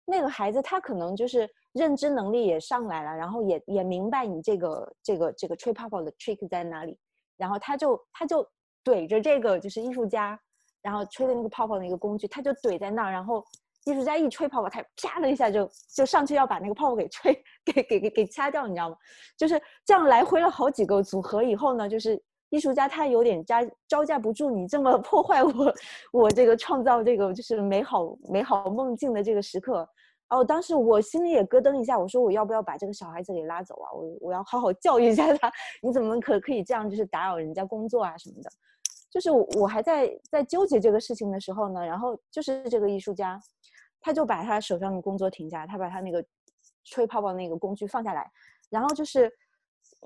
那个孩子他可能就是认知能力也上来了，然后也也明白你这个这个这个吹泡泡的 trick 在哪里，然后他就他就怼着这个就是艺术家，然后吹的那个泡泡的一个工具，他就怼在那儿，然后。艺术家一吹泡泡，他啪的一下就就上去要把那个泡泡给吹给给给给掐掉，你知道吗？就是这样来回了好几个组合以后呢，就是艺术家他有点招招架不住你这么 [laughs] 破坏我我这个创造这个就是美好美好梦境的这个时刻。哦，当时我心里也咯噔一下，我说我要不要把这个小孩子给拉走啊？我我要好好教育一下他，你怎么可可以这样就是打扰人家工作啊什么的？就是我还在在纠结这个事情的时候呢，然后就是这个艺术家。他就把他手上的工作停下，他把他那个吹泡泡那个工具放下来，然后就是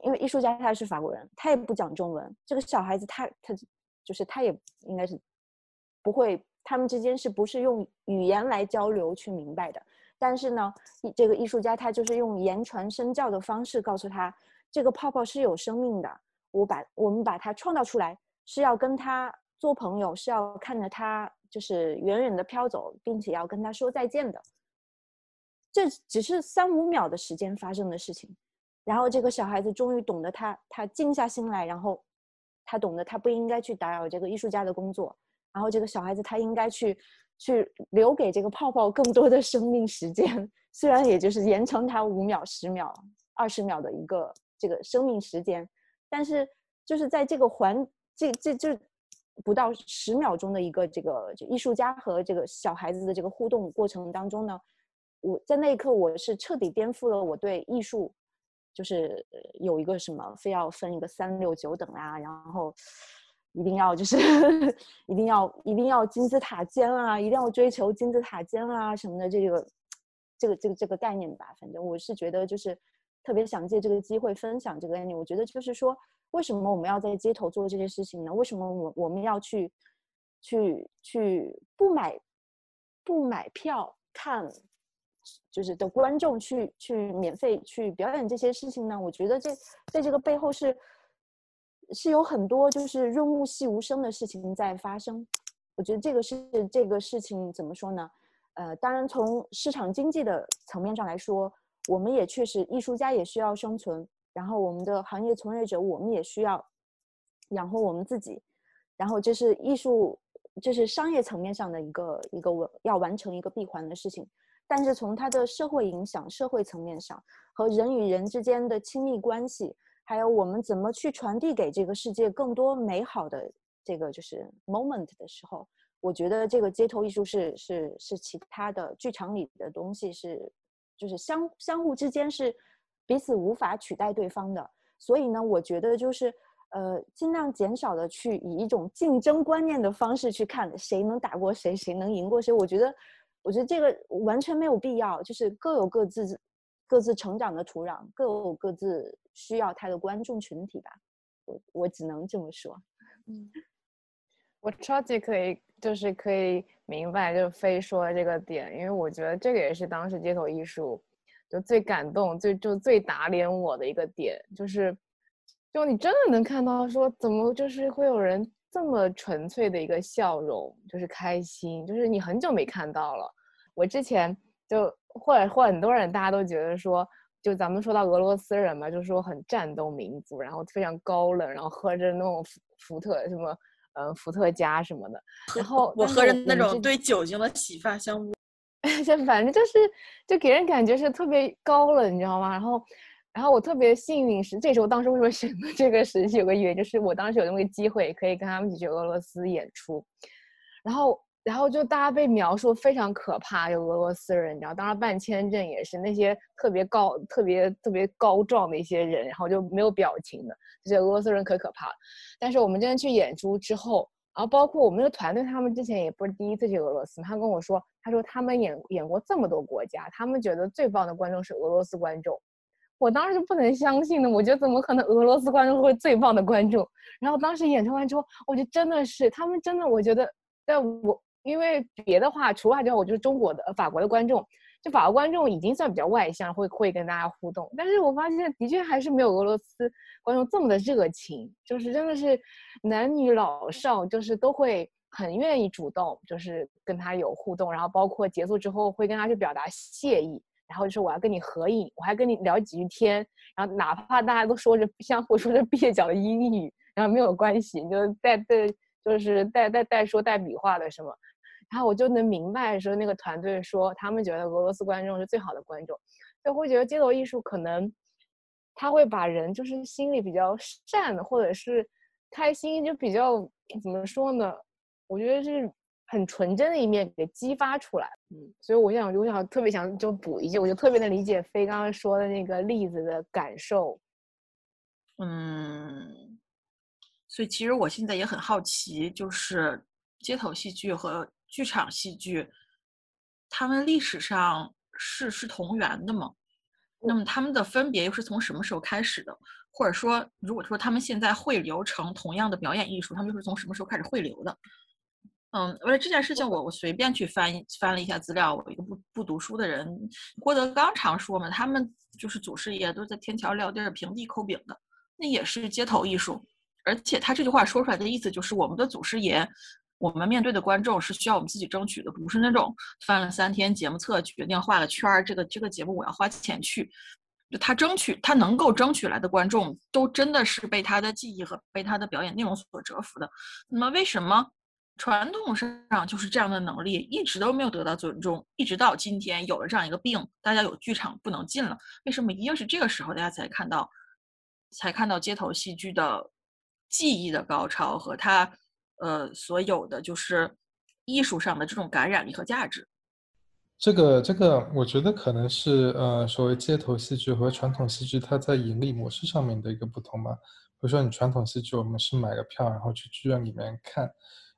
因为艺术家他是法国人，他也不讲中文。这个小孩子他他就是他也应该是不会，他们之间是不是用语言来交流去明白的？但是呢，这个艺术家他就是用言传身教的方式告诉他，这个泡泡是有生命的。我把我们把它创造出来，是要跟他做朋友，是要看着他。就是远远的飘走，并且要跟他说再见的，这只是三五秒的时间发生的事情。然后这个小孩子终于懂得，他他静下心来，然后他懂得他不应该去打扰这个艺术家的工作。然后这个小孩子他应该去去留给这个泡泡更多的生命时间，虽然也就是延长他五秒、十秒、二十秒的一个这个生命时间，但是就是在这个环这这就。不到十秒钟的一个这个艺术家和这个小孩子的这个互动过程当中呢，我在那一刻我是彻底颠覆了我对艺术，就是有一个什么非要分一个三六九等啊，然后一定要就是 [laughs] 一定要一定要金字塔尖啊，一定要追求金字塔尖啊什么的这个这个这个这个概念吧。反正我是觉得就是特别想借这个机会分享这个概念。我觉得就是说。为什么我们要在街头做这些事情呢？为什么我我们要去，去去不买，不买票看，就是的观众去去免费去表演这些事情呢？我觉得这在这个背后是，是有很多就是润物细无声的事情在发生。我觉得这个是这个事情怎么说呢？呃，当然从市场经济的层面上来说，我们也确实艺术家也需要生存。然后我们的行业从业者，我们也需要养活我们自己。然后这是艺术，这是商业层面上的一个一个我要完成一个闭环的事情。但是从它的社会影响、社会层面上和人与人之间的亲密关系，还有我们怎么去传递给这个世界更多美好的这个就是 moment 的时候，我觉得这个街头艺术是是是其他的剧场里的东西是就是相相互之间是。彼此无法取代对方的，所以呢，我觉得就是，呃，尽量减少的去以一种竞争观念的方式去看谁能打过谁，谁能赢过谁。我觉得，我觉得这个完全没有必要，就是各有各自各自成长的土壤，各有各自需要他的观众群体吧。我我只能这么说。嗯，我超级可以，就是可以明白，就是非说这个点，因为我觉得这个也是当时街头艺术就最感动、最就最打脸我的一个点，就是。就你真的能看到，说怎么就是会有人这么纯粹的一个笑容，就是开心，就是你很久没看到了。我之前就或者或很多人大家都觉得说，就咱们说到俄罗斯人嘛，就说很战斗民族，然后非常高冷，然后喝着那种伏伏特什么，嗯，伏特加什么的。然后我喝着那种对酒精的洗发香雾，[laughs] 就反正就是就给人感觉是特别高冷，你知道吗？然后。然后我特别幸运是，这时候当时为什么选择这个时期？有个原因就是我当时有那么个机会，可以跟他们一起去俄罗斯演出。然后，然后就大家被描述非常可怕，有俄罗斯人，你知道，当时办签证也是那些特别高、特别特别高壮的一些人，然后就没有表情的这些俄罗斯人可可怕了。但是我们真的去演出之后，然后包括我们那个团队，他们之前也不是第一次去俄罗斯，他跟我说，他说他们演演过这么多国家，他们觉得最棒的观众是俄罗斯观众。我当时就不能相信呢，我觉得怎么可能俄罗斯观众会最棒的观众？然后当时演出完之后，我觉得真的是他们真的，我觉得，但我因为别的话，除外之后，我就是中国的、法国的观众，就法国观众已经算比较外向，会会跟大家互动。但是我发现的确还是没有俄罗斯观众这么的热情，就是真的是男女老少就是都会很愿意主动，就是跟他有互动，然后包括结束之后会跟他去表达谢意。然后就说我要跟你合影，我还跟你聊几句天，然后哪怕大家都说着相互说着蹩脚的英语，然后没有关系，就带带就是带带带说带比划的什么，然后我就能明白说那个团队说他们觉得俄罗斯观众是最好的观众，就会觉得街头艺术可能他会把人就是心里比较善或者是开心，就比较怎么说呢？我觉得是。很纯真的一面给激发出来，嗯，所以我想，我想特别想就补一句，我就特别能理解飞刚刚说的那个例子的感受，嗯，所以其实我现在也很好奇，就是街头戏剧和剧场戏剧，他们历史上是是同源的吗？那么他们的分别又是从什么时候开始的？或者说，如果说他们现在汇流成同样的表演艺术，他们又是从什么时候开始汇流的？嗯，为了这件事情，我我随便去翻翻了一下资料。我一个不不读书的人，郭德纲常说嘛，他们就是祖师爷都在天桥撂地儿、平地抠饼的，那也是街头艺术。而且他这句话说出来的意思就是，我们的祖师爷，我们面对的观众是需要我们自己争取的，不是那种翻了三天节目册决定画个圈儿，这个这个节目我要花钱去。就他争取，他能够争取来的观众，都真的是被他的技艺和被他的表演内容所折服的。那么为什么？传统上就是这样的能力一直都没有得到尊重，一直到今天有了这样一个病，大家有剧场不能进了。为什么一定是这个时候大家才看到，才看到街头戏剧的技艺的高超和它，呃，所有的就是艺术上的这种感染力和价值？这个这个，我觉得可能是呃，所谓街头戏剧和传统戏剧它在盈利模式上面的一个不同吧。比如说你传统戏剧，我们是买个票然后去剧院里面看。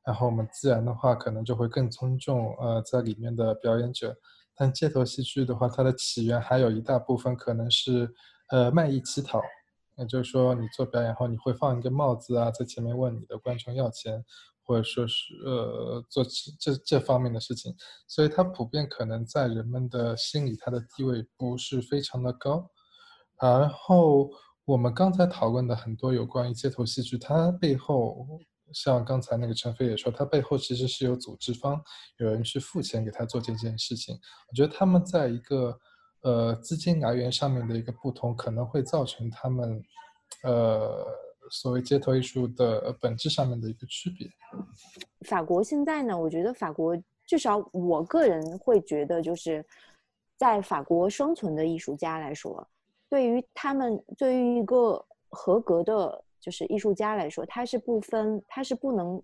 然后我们自然的话，可能就会更尊重呃在里面的表演者。但街头戏剧的话，它的起源还有一大部分可能是呃卖艺乞讨，那就是说你做表演后，你会放一个帽子啊，在前面问你的观众要钱，或者说是呃做这这方面的事情。所以它普遍可能在人们的心里，它的地位不是非常的高。然后我们刚才讨论的很多有关于街头戏剧，它背后。像刚才那个陈飞也说，他背后其实是有组织方，有人去付钱给他做这件事情。我觉得他们在一个呃资金来源上面的一个不同，可能会造成他们呃所谓街头艺术的本质上面的一个区别。法国现在呢，我觉得法国至少我个人会觉得，就是在法国生存的艺术家来说，对于他们对于一个合格的。就是艺术家来说，他是不分，他是不能，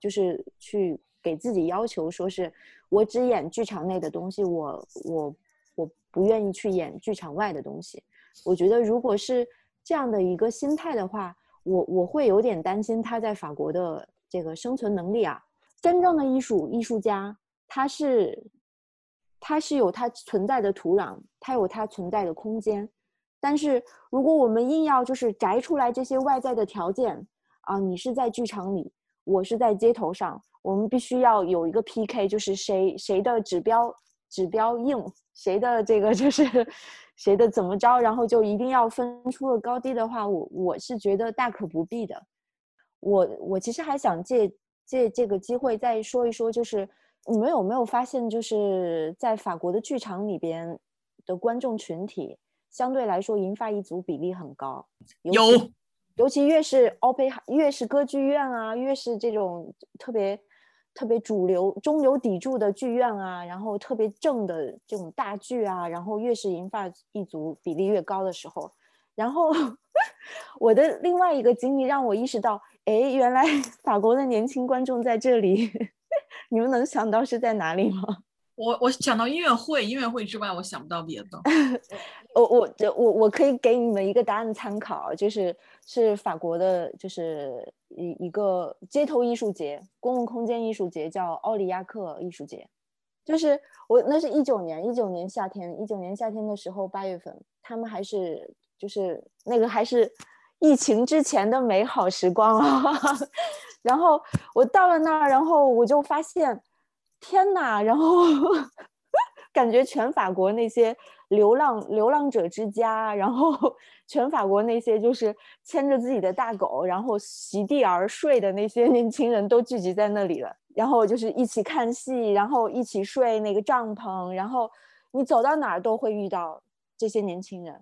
就是去给自己要求说是我只演剧场内的东西，我我不愿意去演剧场外的东西。我觉得如果是这样的一个心态的话，我我会有点担心他在法国的这个生存能力啊。真正的艺术艺术家，他是他是有他存在的土壤，他有他存在的空间。但是如果我们硬要就是摘出来这些外在的条件啊，你是在剧场里，我是在街头上，我们必须要有一个 PK，就是谁谁的指标指标硬，谁的这个就是 [laughs] 谁的怎么着，然后就一定要分出个高低的话，我我是觉得大可不必的。我我其实还想借。借这个机会再说一说，就是你们有没有发现，就是在法国的剧场里边的观众群体相对来说银发一族比例很高，有，尤其越是欧佩越是歌剧院啊，越是这种特别特别主流中流砥柱的剧院啊，然后特别正的这种大剧啊，然后越是银发一族比例越高的时候，然后 [laughs] 我的另外一个经历让我意识到。哎，原来 [laughs] 法国的年轻观众在这里，[laughs] 你们能想到是在哪里吗？我我想到音乐会，音乐会之外我想不到别的。[laughs] 我我我我可以给你们一个答案参考，就是是法国的，就是一一个街头艺术节，公共空间艺术节，叫奥利亚克艺术节。就是我那是一九年，一九年夏天，一九年夏天的时候八月份，他们还是就是那个还是。疫情之前的美好时光啊，[laughs] 然后我到了那儿，然后我就发现，天哪！然后 [laughs] 感觉全法国那些流浪流浪者之家，然后 [laughs] 全法国那些就是牵着自己的大狗，然后席地而睡的那些年轻人都聚集在那里了。然后就是一起看戏，然后一起睡那个帐篷，然后你走到哪儿都会遇到这些年轻人。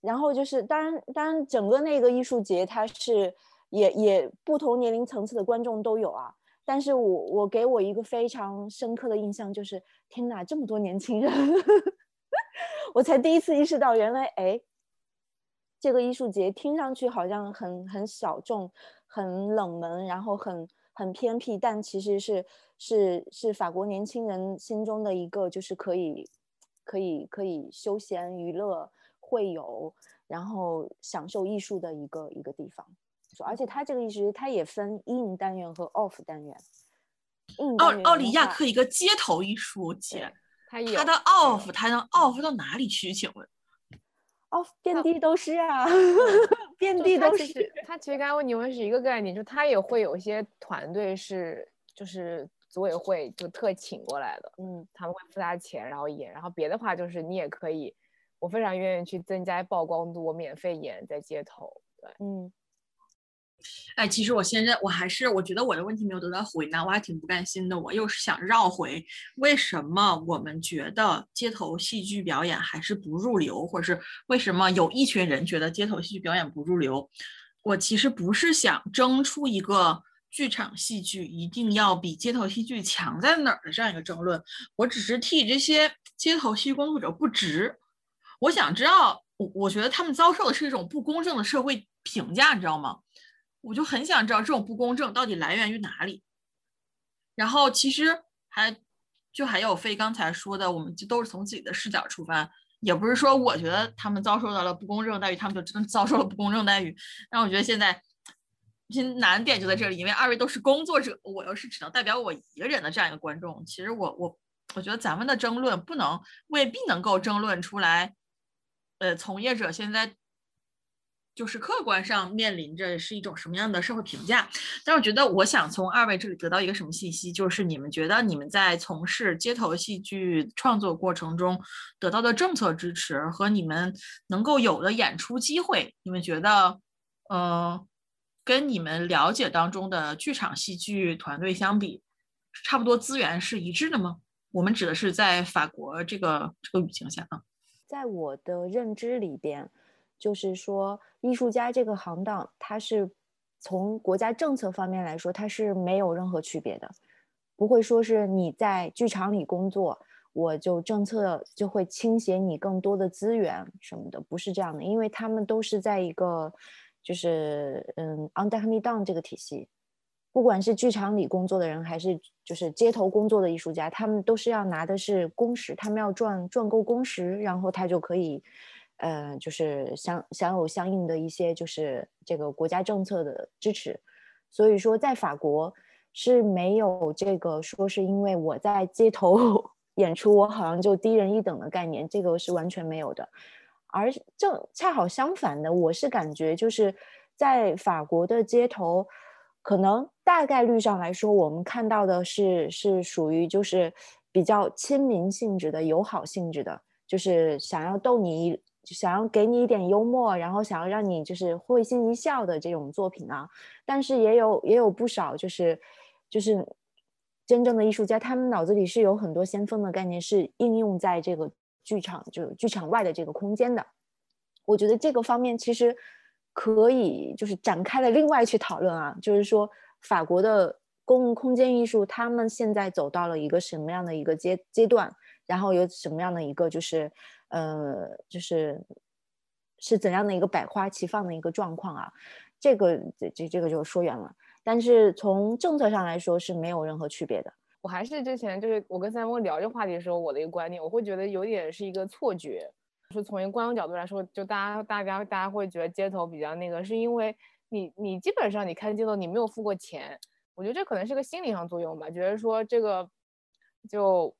然后就是，当然，当然，整个那个艺术节，它是也也不同年龄层次的观众都有啊。但是我我给我一个非常深刻的印象就是，天哪，这么多年轻人，[laughs] 我才第一次意识到，原来哎，这个艺术节听上去好像很很小众、很冷门，然后很很偏僻，但其实是是是法国年轻人心中的一个，就是可以可以可以休闲娱乐。会有，然后享受艺术的一个一个地方，而且它这个意思它也分 in 单元和 off 单元。奥奥里亚克一个街头艺术节，它的 off 它能 off 到哪里去？请问？off 遍地都是啊，[laughs] 遍地都是。它其实刚才问你问是一个概念，就它也会有一些团队是就是组委会就特请过来的，嗯，他们会付他钱然后演，然后别的话就是你也可以。我非常愿意去增加曝光度，我免费演在街头。对，嗯，哎，其实我现在我还是我觉得我的问题没有得到回答，我还挺不甘心的。我又是想绕回为什么我们觉得街头戏剧表演还是不入流，或者是为什么有一群人觉得街头戏剧表演不入流？我其实不是想争出一个剧场戏剧一定要比街头戏剧强在哪儿的这样一个争论，我只是替这些街头戏剧工作者不值。我想知道，我我觉得他们遭受的是一种不公正的社会评价，你知道吗？我就很想知道这种不公正到底来源于哪里。然后其实还就还有飞刚才说的，我们就都是从自己的视角出发，也不是说我觉得他们遭受到了不公正待遇，他们就真的遭受了不公正待遇。但我觉得现在现难点就在这里，因为二位都是工作者，我又是只能代表我一个人的这样一个观众。其实我我我觉得咱们的争论不能未必能够争论出来。呃，从业者现在就是客观上面临着是一种什么样的社会评价？但我觉得，我想从二位这里得到一个什么信息，就是你们觉得你们在从事街头戏剧创作过程中得到的政策支持和你们能够有的演出机会，你们觉得，嗯，跟你们了解当中的剧场戏剧团队相比，差不多资源是一致的吗？我们指的是在法国这个这个语境下啊。在我的认知里边，就是说，艺术家这个行当，它是从国家政策方面来说，它是没有任何区别的，不会说是你在剧场里工作，我就政策就会倾斜你更多的资源什么的，不是这样的，因为他们都是在一个就是嗯 under me down 这个体系。不管是剧场里工作的人，还是就是街头工作的艺术家，他们都是要拿的是工时，他们要赚赚够工时，然后他就可以，呃，就是享享有相应的一些就是这个国家政策的支持。所以说，在法国是没有这个说是因为我在街头 [laughs] 演出，我好像就低人一等的概念，这个是完全没有的。而正恰好相反的，我是感觉就是在法国的街头，可能大概率上来说，我们看到的是是属于就是比较亲民性质的、友好性质的，就是想要逗你一，想要给你一点幽默，然后想要让你就是会心一笑的这种作品啊。但是也有也有不少就是就是真正的艺术家，他们脑子里是有很多先锋的概念，是应用在这个。剧场就剧场外的这个空间的，我觉得这个方面其实可以就是展开了另外去讨论啊，就是说法国的公共空间艺术，他们现在走到了一个什么样的一个阶阶段，然后有什么样的一个就是呃就是是怎样的一个百花齐放的一个状况啊？这个这这这个就说远了，但是从政策上来说是没有任何区别的。我还是之前就是我跟三峰聊这话题的时候，我的一个观点，我会觉得有点是一个错觉。说从一个观众角度来说，就大家大家大家会觉得街头比较那个，是因为你你基本上你看街头你没有付过钱，我觉得这可能是个心理上作用吧，觉得说这个就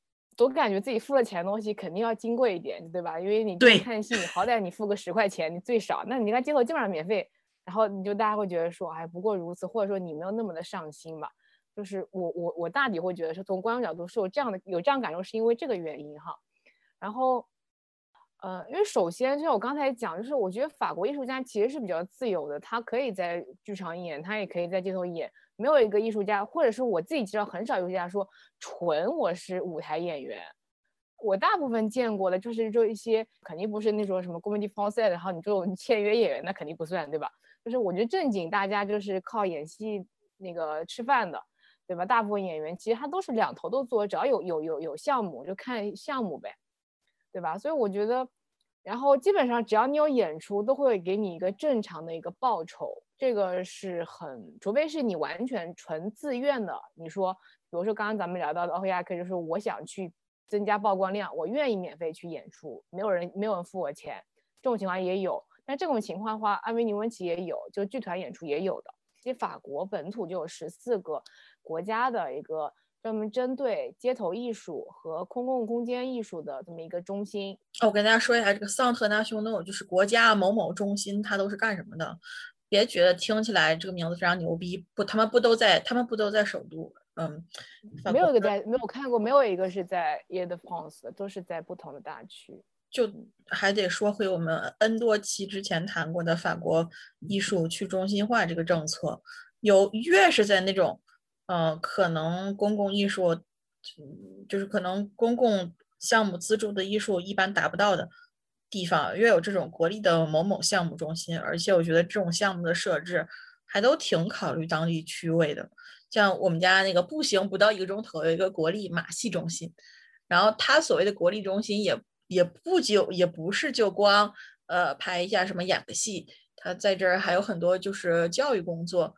总感觉自己付了钱的东西肯定要金贵一点，对吧？因为你看戏，你好歹你付个十块钱，你最少，那你看街头基本上免费，然后你就大家会觉得说，哎，不过如此，或者说你没有那么的上心吧。就是我我我大抵会觉得是从观众角度是有这样的有这样感受，是因为这个原因哈。然后，呃，因为首先就像我刚才讲，就是我觉得法国艺术家其实是比较自由的，他可以在剧场演，他也可以在街头演，没有一个艺术家，或者是我自己知道很少艺术家说纯我是舞台演员。我大部分见过的就是就一些肯定不是那种什么 comedy f o n c e 然后你这种 [laughs] 签约演员那肯定不算对吧？就是我觉得正经大家就是靠演戏那个吃饭的。对吧？大部分演员其实他都是两头都做，只要有有有有项目就看项目呗，对吧？所以我觉得，然后基本上只要你有演出，都会给你一个正常的一个报酬，这个是很，除非是你完全纯自愿的。你说，比如说刚刚咱们聊到的 o 亚克，就是我想去增加曝光量，我愿意免费去演出，没有人没有人付我钱，这种情况也有。但这种情况的话，安维尼温奇也有，就剧团演出也有的。其实法国本土就有十四个。国家的一个专门针对街头艺术和公共空间艺术的这么一个中心。我跟大家说一下，这个桑特纳匈诺就是国家某某中心，它都是干什么的？别觉得听起来这个名字非常牛逼，不，他们不都在，他们不都在首都？嗯，没有一个在，没有看过，没有一个是在 e de France，都是在不同的大区。就还得说回我们 N 多期之前谈过的法国艺术去中心化这个政策，有越是在那种。呃，可能公共艺术，就是可能公共项目资助的艺术一般达不到的地方，越有这种国立的某某项目中心，而且我觉得这种项目的设置还都挺考虑当地区位的。像我们家那个步行不到一个钟头有一个国立马戏中心，然后它所谓的国立中心也也不就也不是就光呃拍一下什么演个戏，它在这儿还有很多就是教育工作。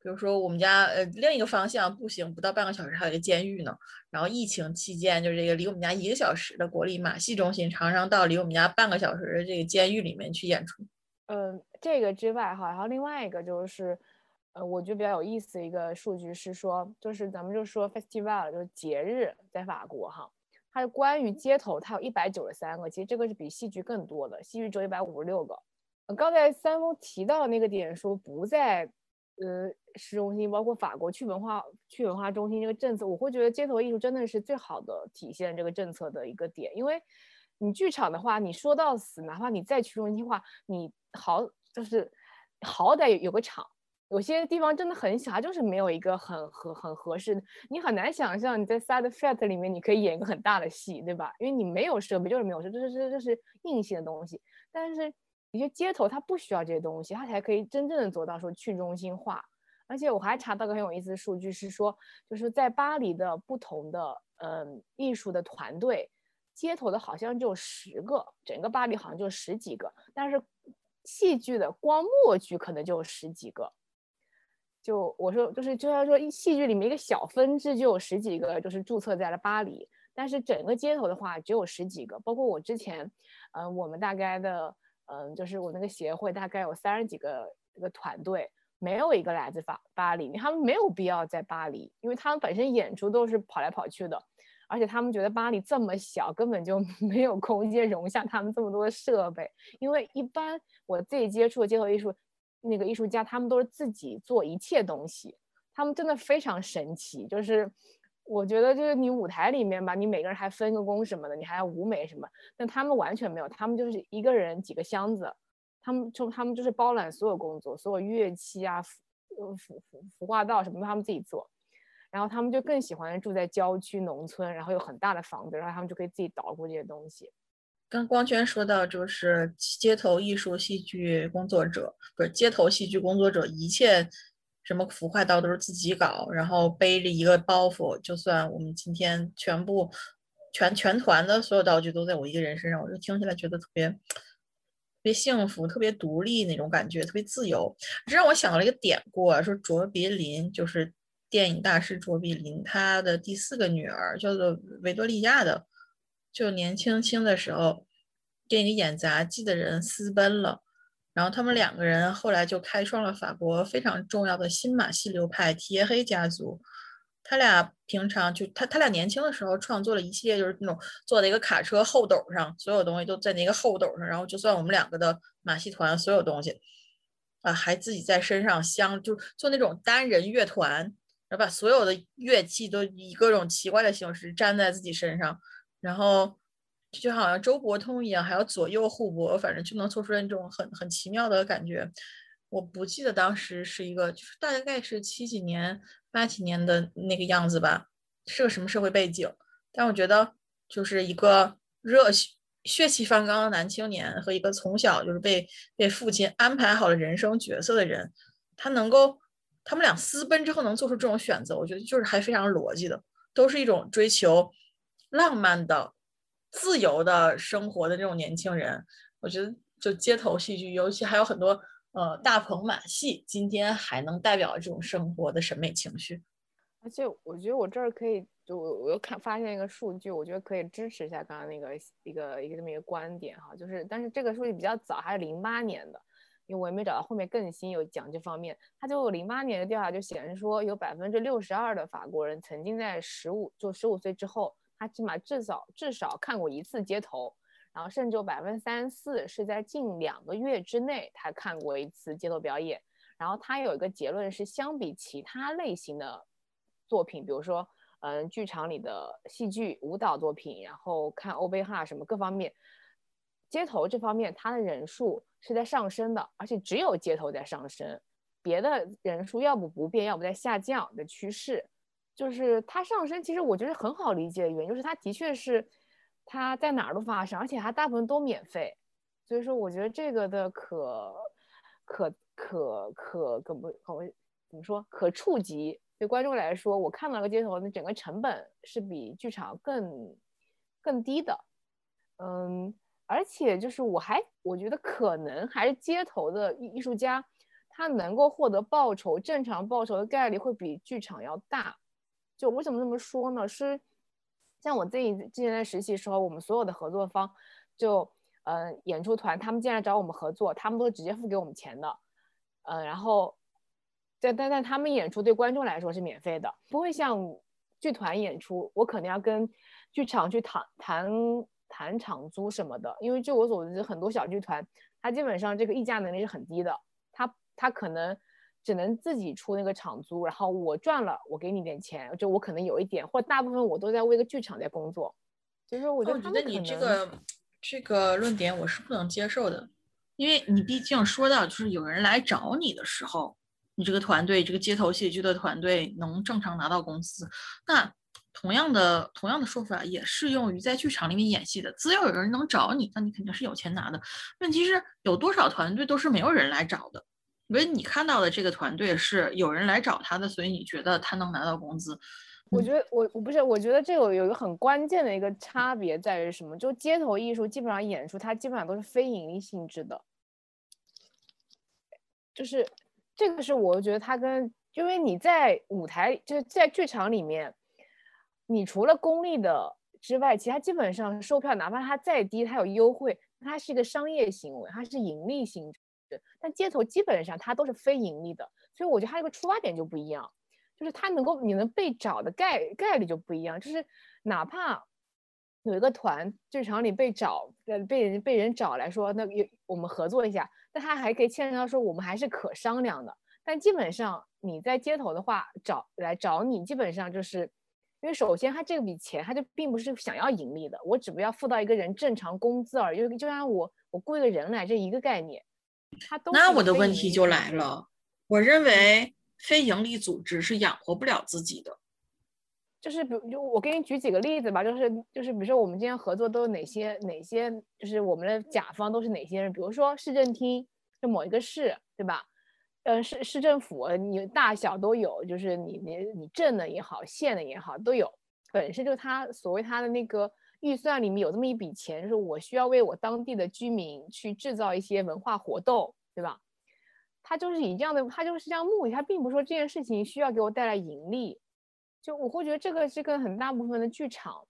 比如说我们家呃另一个方向步行不到半个小时还有一个监狱呢，然后疫情期间就是这个离我们家一个小时的国立马戏中心，常常到离我们家半个小时的这个监狱里面去演出。嗯，这个之外哈，然后另外一个就是，呃，我觉得比较有意思的一个数据是说，就是咱们就说 festival 就是节日在法国哈，它是关于街头它有一百九十三个，其实这个是比戏剧更多的，戏剧只有一百五十六个。刚才三丰提到那个点说不在。呃，市中心包括法国去文化去文化中心这个政策，我会觉得街头艺术真的是最好的体现这个政策的一个点。因为你剧场的话，你说到死，哪怕你再去中心化，你好就是好歹有个场。有些地方真的很小，它就是没有一个很合很合适的，你很难想象你在 Side Flat 里面你可以演一个很大的戏，对吧？因为你没有设备，就是没有设，这是这这是硬性的东西。但是。一些街头它不需要这些东西，它才可以真正的做到说去中心化。而且我还查到个很有意思的数据，是说就是在巴黎的不同的嗯艺术的团队，街头的好像就十个，整个巴黎好像就十几个，但是戏剧的光默剧可能就有十几个。就我说就是就像说戏剧里面一个小分支就有十几个，就是注册在了巴黎，但是整个街头的话只有十几个。包括我之前，嗯，我们大概的。嗯，就是我那个协会大概有三十几个这个团队，没有一个来自法巴黎，他们没有必要在巴黎，因为他们本身演出都是跑来跑去的，而且他们觉得巴黎这么小，根本就 [laughs] 没有空间容下他们这么多的设备。因为一般我自己接触的街头艺术那个艺术家，他们都是自己做一切东西，他们真的非常神奇。就是我觉得，就是你舞台里面吧，你每个人还分个工什么的，你还要舞美什么，但他们完全没有，他们就是一个人几个箱子。他们就他们就是包揽所有工作，所有乐器啊、服呃服服服化道什么，他们自己做。然后他们就更喜欢住在郊区、农村，然后有很大的房子，然后他们就可以自己捣鼓这些东西。刚光圈说到，就是街头艺术戏剧工作者，不是街头戏剧工作者，一切什么服化道都是自己搞，然后背着一个包袱，就算我们今天全部全全团的所有道具都在我一个人身上，我就听起来觉得特别。特别幸福，特别独立那种感觉，特别自由。这让我想到了一个典故，说卓别林就是电影大师卓别林，他的第四个女儿叫做维多利亚的，就年轻轻的时候，跟一个演杂技的人私奔了，然后他们两个人后来就开创了法国非常重要的新马戏流派提耶黑家族。他俩平常就他他俩年轻的时候创作了一系列就是那种坐在一个卡车后斗上，所有东西都在那个后斗上，然后就算我们两个的马戏团所有东西啊，还自己在身上镶，就做那种单人乐团，然后把所有的乐器都以各种奇怪的形式粘在自己身上，然后就好像周伯通一样，还要左右互搏，反正就能做出来那种很很奇妙的感觉。我不记得当时是一个，就是大概是七几年。八几年的那个样子吧，是个什么社会背景？但我觉得就是一个热血血气方刚的男青年和一个从小就是被被父亲安排好了人生角色的人，他能够他们俩私奔之后能做出这种选择，我觉得就是还非常逻辑的，都是一种追求浪漫的、自由的生活的这种年轻人。我觉得就街头戏剧，尤其还有很多。呃，大鹏马戏今天还能代表这种生活的审美情绪，而且我觉得我这儿可以，就我我又看发现一个数据，我觉得可以支持一下刚刚那个一个一个这么一个观点哈，就是但是这个数据比较早，还是零八年的，因为我也没找到后面更新有讲这方面，它就零八年的调查就显示说，有百分之六十二的法国人曾经在十五就十五岁之后，他起码至少至少看过一次街头。然后甚至有百分之三四是在近两个月之内他看过一次街头表演。然后他有一个结论是，相比其他类型的作品，比如说，嗯，剧场里的戏剧、舞蹈作品，然后看欧贝哈什么各方面，街头这方面他的人数是在上升的，而且只有街头在上升，别的人数要不不变，要不在下降的趋势。就是它上升，其实我觉得很好理解的原因，就是它的确是。它在哪儿都发生，而且还大部分都免费，所以说我觉得这个的可可可可可不可怎么说可触及对观众来说，我看到个街头，那整个成本是比剧场更更低的，嗯，而且就是我还我觉得可能还是街头的艺艺术家，他能够获得报酬，正常报酬的概率会比剧场要大。就为什么这么说呢？是。像我自己之前在实习时候，我们所有的合作方，就嗯演出团，他们进来找我们合作，他们都直接付给我们钱的，嗯，然后但但但他们演出对观众来说是免费的，不会像剧团演出，我可能要跟剧场去谈谈谈场租什么的，因为据我所知，很多小剧团，它基本上这个议价能力是很低的，他他可能。只能自己出那个场租，然后我赚了，我给你点钱，就我可能有一点，或大部分我都在为个剧场在工作。所以说，我觉得你这个这个论点我是不能接受的，因为你毕竟说到就是有人来找你的时候，你这个团队这个街头戏剧的团队能正常拿到工资，那同样的同样的说法也适用于在剧场里面演戏的，只要有人能找你，那你肯定是有钱拿的。问题是有多少团队都是没有人来找的。因为你看到的这个团队是有人来找他的，所以你觉得他能拿到工资？我觉得我我不是，我觉得这个有一个很关键的一个差别在于什么？就街头艺术基本上演出，它基本上都是非盈利性质的。就是这个是我觉得它跟，因为你在舞台就是在剧场里面，你除了公立的之外，其他基本上售票哪怕它再低，它有优惠，它是一个商业行为，它是盈利性质。但街头基本上它都是非盈利的，所以我觉得它这个出发点就不一样，就是它能够你能被找的概概率就不一样，就是哪怕有一个团剧场里被找，呃，被人被人找来说，那有我们合作一下，但他还可以牵扯到说我们还是可商量的。但基本上你在街头的话找来找你，基本上就是因为首先他这笔钱他就并不是想要盈利的，我只不要付到一个人正常工资而已，就像我我雇一个人来这一个概念。那我的问题就来了，我认为非营利组织是养活不了自己的。就是比如，就我给你举几个例子吧，就是就是比如说我们今天合作都有哪些哪些，就是我们的甲方都是哪些人？比如说市政厅，就某一个市，对吧？呃，市市政府你大小都有，就是你你你镇的也好，县的也好都有，本身就他所谓他的那个。预算里面有这么一笔钱，就是我需要为我当地的居民去制造一些文化活动，对吧？他就是以这样的，他就是这样目的，他并不是说这件事情需要给我带来盈利。就我会觉得这个是跟很大部分的剧场，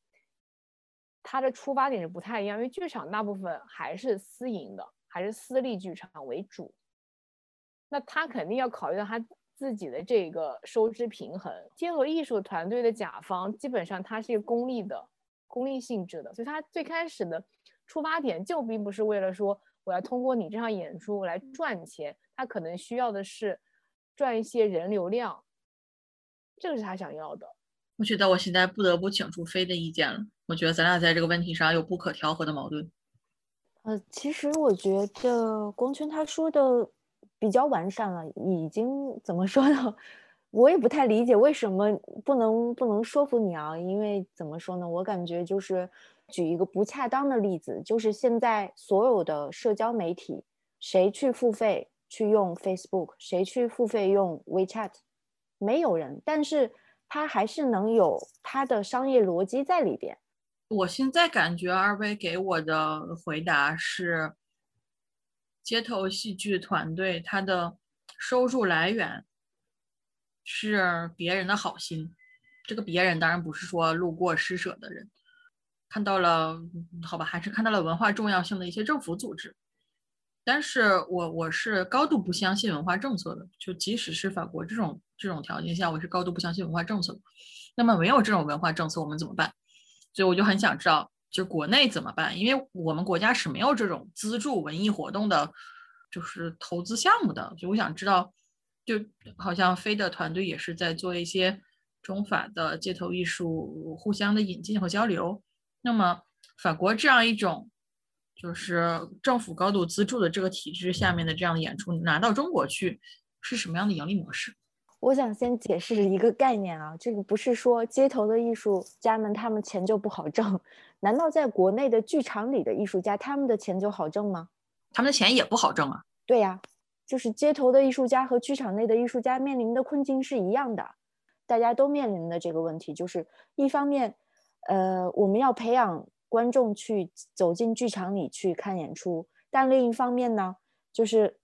它的出发点是不太一样，因为剧场大部分还是私营的，还是私立剧场为主。那他肯定要考虑到他自己的这个收支平衡。街头艺术团队的甲方基本上他是一个公立的。公益性质的，所以他最开始的出发点就并不是为了说我要通过你这场演出来赚钱，他可能需要的是赚一些人流量，这个是他想要的。我觉得我现在不得不请出飞的意见了。我觉得咱俩在这个问题上有不可调和的矛盾。呃，其实我觉得光圈他说的比较完善了，已经怎么说呢？我也不太理解为什么不能不能说服你啊？因为怎么说呢？我感觉就是举一个不恰当的例子，就是现在所有的社交媒体，谁去付费去用 Facebook，谁去付费用 WeChat，没有人，但是他还是能有他的商业逻辑在里边。我现在感觉二位给我的回答是，街头戏剧团队它的收入来源。是别人的好心，这个别人当然不是说路过施舍的人，看到了，好吧，还是看到了文化重要性的一些政府组织。但是我我是高度不相信文化政策的，就即使是法国这种这种条件下，我是高度不相信文化政策的。那么没有这种文化政策，我们怎么办？所以我就很想知道，就国内怎么办？因为我们国家是没有这种资助文艺活动的，就是投资项目的，所以我想知道。就好像飞的团队也是在做一些中法的街头艺术互相的引进和交流。那么法国这样一种就是政府高度资助的这个体制下面的这样的演出拿到中国去是什么样的盈利模式？我想先解释一个概念啊，这个不是说街头的艺术家们他们钱就不好挣，难道在国内的剧场里的艺术家他们的钱就好挣吗？他们的钱也不好挣啊。对呀。就是街头的艺术家和剧场内的艺术家面临的困境是一样的，大家都面临的这个问题，就是一方面，呃，我们要培养观众去走进剧场里去看演出，但另一方面呢，就是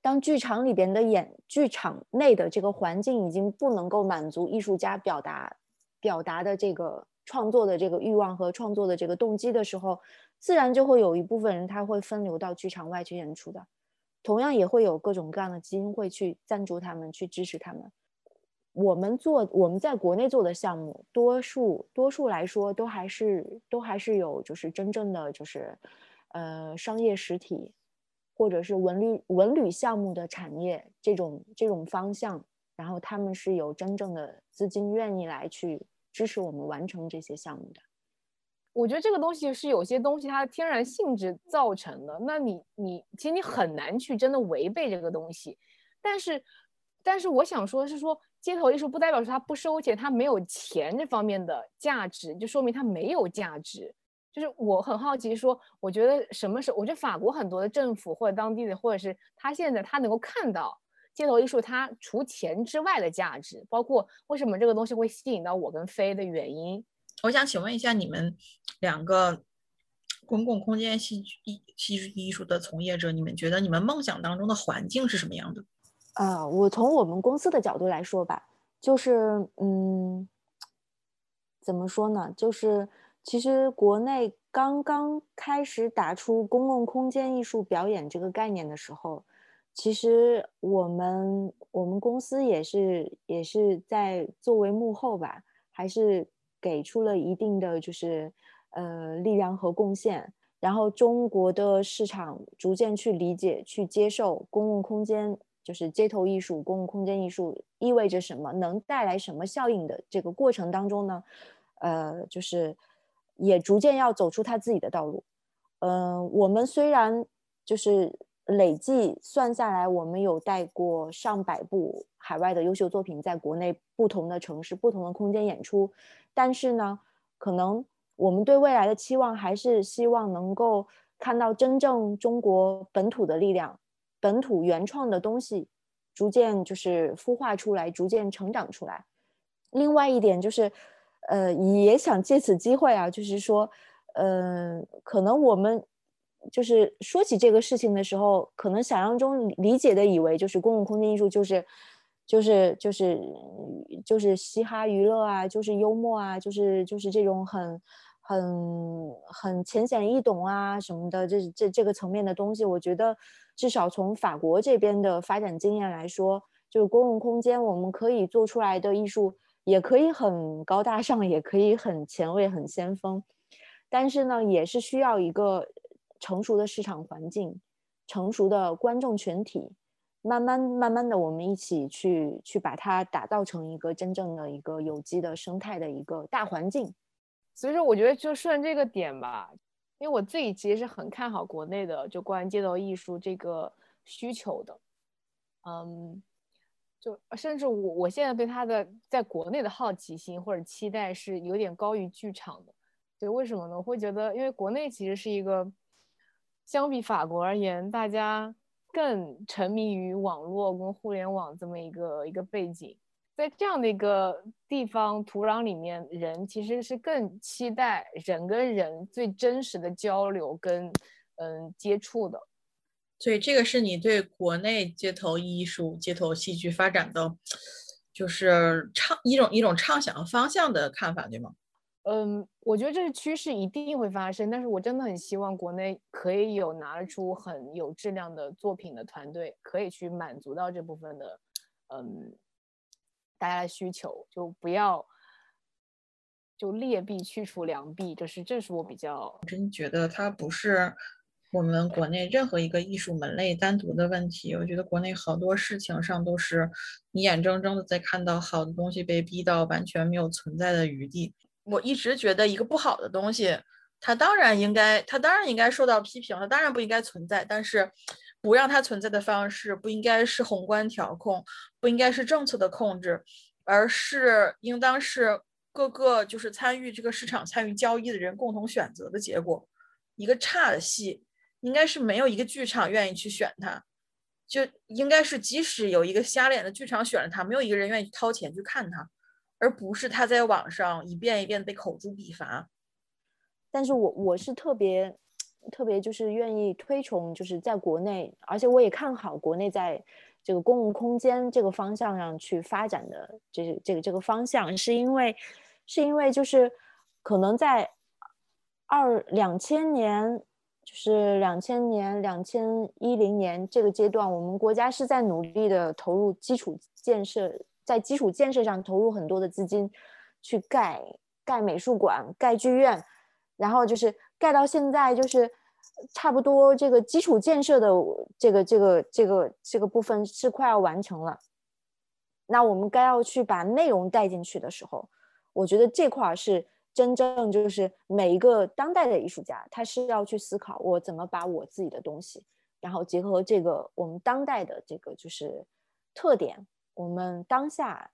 当剧场里边的演剧场内的这个环境已经不能够满足艺术家表达表达的这个创作的这个欲望和创作的这个动机的时候，自然就会有一部分人他会分流到剧场外去演出的。同样也会有各种各样的基金会去赞助他们，去支持他们。我们做我们在国内做的项目，多数多数来说都还是都还是有就是真正的就是呃商业实体，或者是文旅文旅项目的产业这种这种方向，然后他们是有真正的资金愿意来去支持我们完成这些项目的。我觉得这个东西是有些东西它的天然性质造成的，那你你其实你很难去真的违背这个东西，但是但是我想说的是说街头艺术不代表说它不收钱，它没有钱这方面的价值，就说明它没有价值。就是我很好奇说，我觉得什么时候，我觉得法国很多的政府或者当地的，或者是他现在他能够看到街头艺术它除钱之外的价值，包括为什么这个东西会吸引到我跟飞的原因。我想请问一下，你们两个公共空间戏剧艺戏剧艺术的从业者，你们觉得你们梦想当中的环境是什么样的？啊，我从我们公司的角度来说吧，就是嗯，怎么说呢？就是其实国内刚刚开始打出公共空间艺术表演这个概念的时候，其实我们我们公司也是也是在作为幕后吧，还是给出了一定的就是呃力量和贡献。然后中国的市场逐渐去理解、去接受公共空间，就是街头艺术、公共空间艺术意味着什么，能带来什么效应的这个过程当中呢，呃，就是也逐渐要走出他自己的道路。嗯，我们虽然就是累计算下来，我们有带过上百部海外的优秀作品在国内不同的城市、不同的空间演出，但是呢，可能。我们对未来的期望还是希望能够看到真正中国本土的力量、本土原创的东西逐渐就是孵化出来、逐渐成长出来。另外一点就是，呃，也想借此机会啊，就是说，呃，可能我们就是说起这个事情的时候，可能想象中理解的以为就是公共空间艺术就是就是就是就是嘻哈娱乐啊，就是幽默啊，就是就是这种很。很很浅显易懂啊什么的，这这这个层面的东西，我觉得至少从法国这边的发展经验来说，就是公共空间我们可以做出来的艺术，也可以很高大上，也可以很前卫、很先锋，但是呢，也是需要一个成熟的市场环境、成熟的观众群体，慢慢慢慢的，我们一起去去把它打造成一个真正的一个有机的生态的一个大环境。所以说，我觉得就顺这个点吧，因为我自己其实是很看好国内的就关于街头艺术这个需求的，嗯，就甚至我我现在对它的在国内的好奇心或者期待是有点高于剧场的。对，为什么呢？我会觉得，因为国内其实是一个相比法国而言，大家更沉迷于网络跟互联网这么一个一个背景。在这样的一个地方土壤里面，人其实是更期待人跟人最真实的交流跟嗯接触的，所以这个是你对国内街头艺术、街头戏剧发展的，就是畅一种一种畅想方向的看法，对吗？嗯，我觉得这是趋势，一定会发生。但是我真的很希望国内可以有拿出很有质量的作品的团队，可以去满足到这部分的嗯。大家的需求就不要就劣币驱除良币，这是这是我比较真觉得它不是我们国内任何一个艺术门类单独的问题。我觉得国内好多事情上都是你眼睁睁的在看到好的东西被逼到完全没有存在的余地。我一直觉得一个不好的东西，它当然应该它当然应该受到批评，它当然不应该存在，但是。不让它存在的方式，不应该是宏观调控，不应该是政策的控制，而是应当是各个就是参与这个市场、参与交易的人共同选择的结果。一个差的戏，应该是没有一个剧场愿意去选它，就应该是即使有一个瞎脸的剧场选了它，没有一个人愿意掏钱去看它，而不是他在网上一遍一遍被口诛笔伐。但是我我是特别。特别就是愿意推崇，就是在国内，而且我也看好国内在这个公共空间这个方向上去发展的，这这个这个方向，是因为是因为就是可能在二两千年，就是两千年两千一零年这个阶段，我们国家是在努力的投入基础建设，在基础建设上投入很多的资金，去盖盖美术馆、盖剧院，然后就是。盖到现在就是差不多，这个基础建设的这个这个这个这个部分是快要完成了。那我们该要去把内容带进去的时候，我觉得这块是真正就是每一个当代的艺术家，他是要去思考我怎么把我自己的东西，然后结合这个我们当代的这个就是特点，我们当下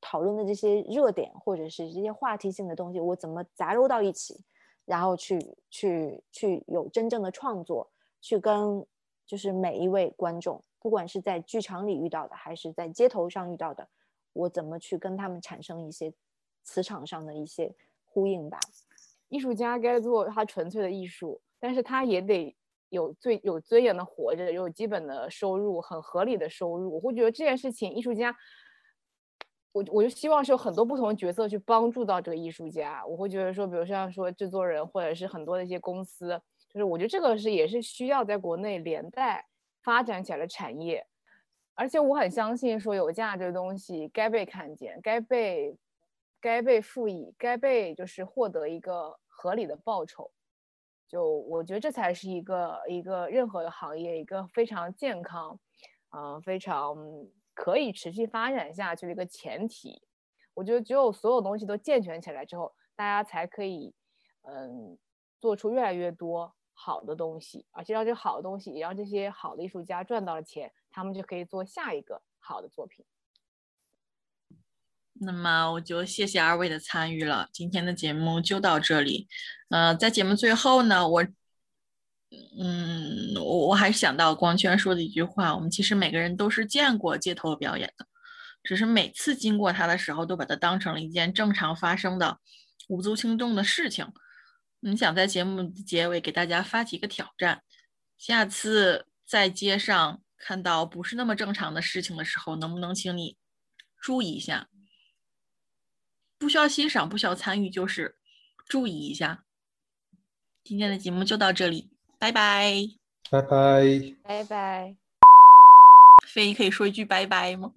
讨论的这些热点或者是这些话题性的东西，我怎么杂糅到一起。然后去去去有真正的创作，去跟就是每一位观众，不管是在剧场里遇到的，还是在街头上遇到的，我怎么去跟他们产生一些磁场上的一些呼应吧？艺术家该做他纯粹的艺术，但是他也得有最有尊严的活着，有基本的收入，很合理的收入。我会觉得这件事情，艺术家我我就希望是有很多不同的角色去帮助到这个艺术家。我会觉得说，比如像说制作人或者是很多的一些公司，就是我觉得这个是也是需要在国内连带发展起来的产业。而且我很相信说有价值的东西该被看见，该被该被赋予，该被就是获得一个合理的报酬。就我觉得这才是一个一个任何行业一个非常健康，嗯，非常。可以持续发展下去的一个前提，我觉得只有所有东西都健全起来之后，大家才可以，嗯，做出越来越多好的东西，而且让这好的东西也让这些好的艺术家赚到了钱，他们就可以做下一个好的作品。那么我就谢谢二位的参与了，今天的节目就到这里。呃，在节目最后呢，我。嗯，我我还是想到光圈说的一句话，我们其实每个人都是见过街头表演的，只是每次经过它的时候，都把它当成了一件正常发生的无足轻重的事情。你想在节目结尾给大家发起一个挑战，下次在街上看到不是那么正常的事情的时候，能不能请你注意一下？不需要欣赏，不需要参与，就是注意一下。今天的节目就到这里。拜拜，拜拜，拜拜。飞可以说一句拜拜吗？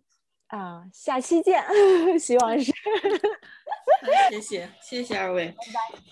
啊，下期见，[laughs] 希望是。谢谢，谢谢二位。拜拜。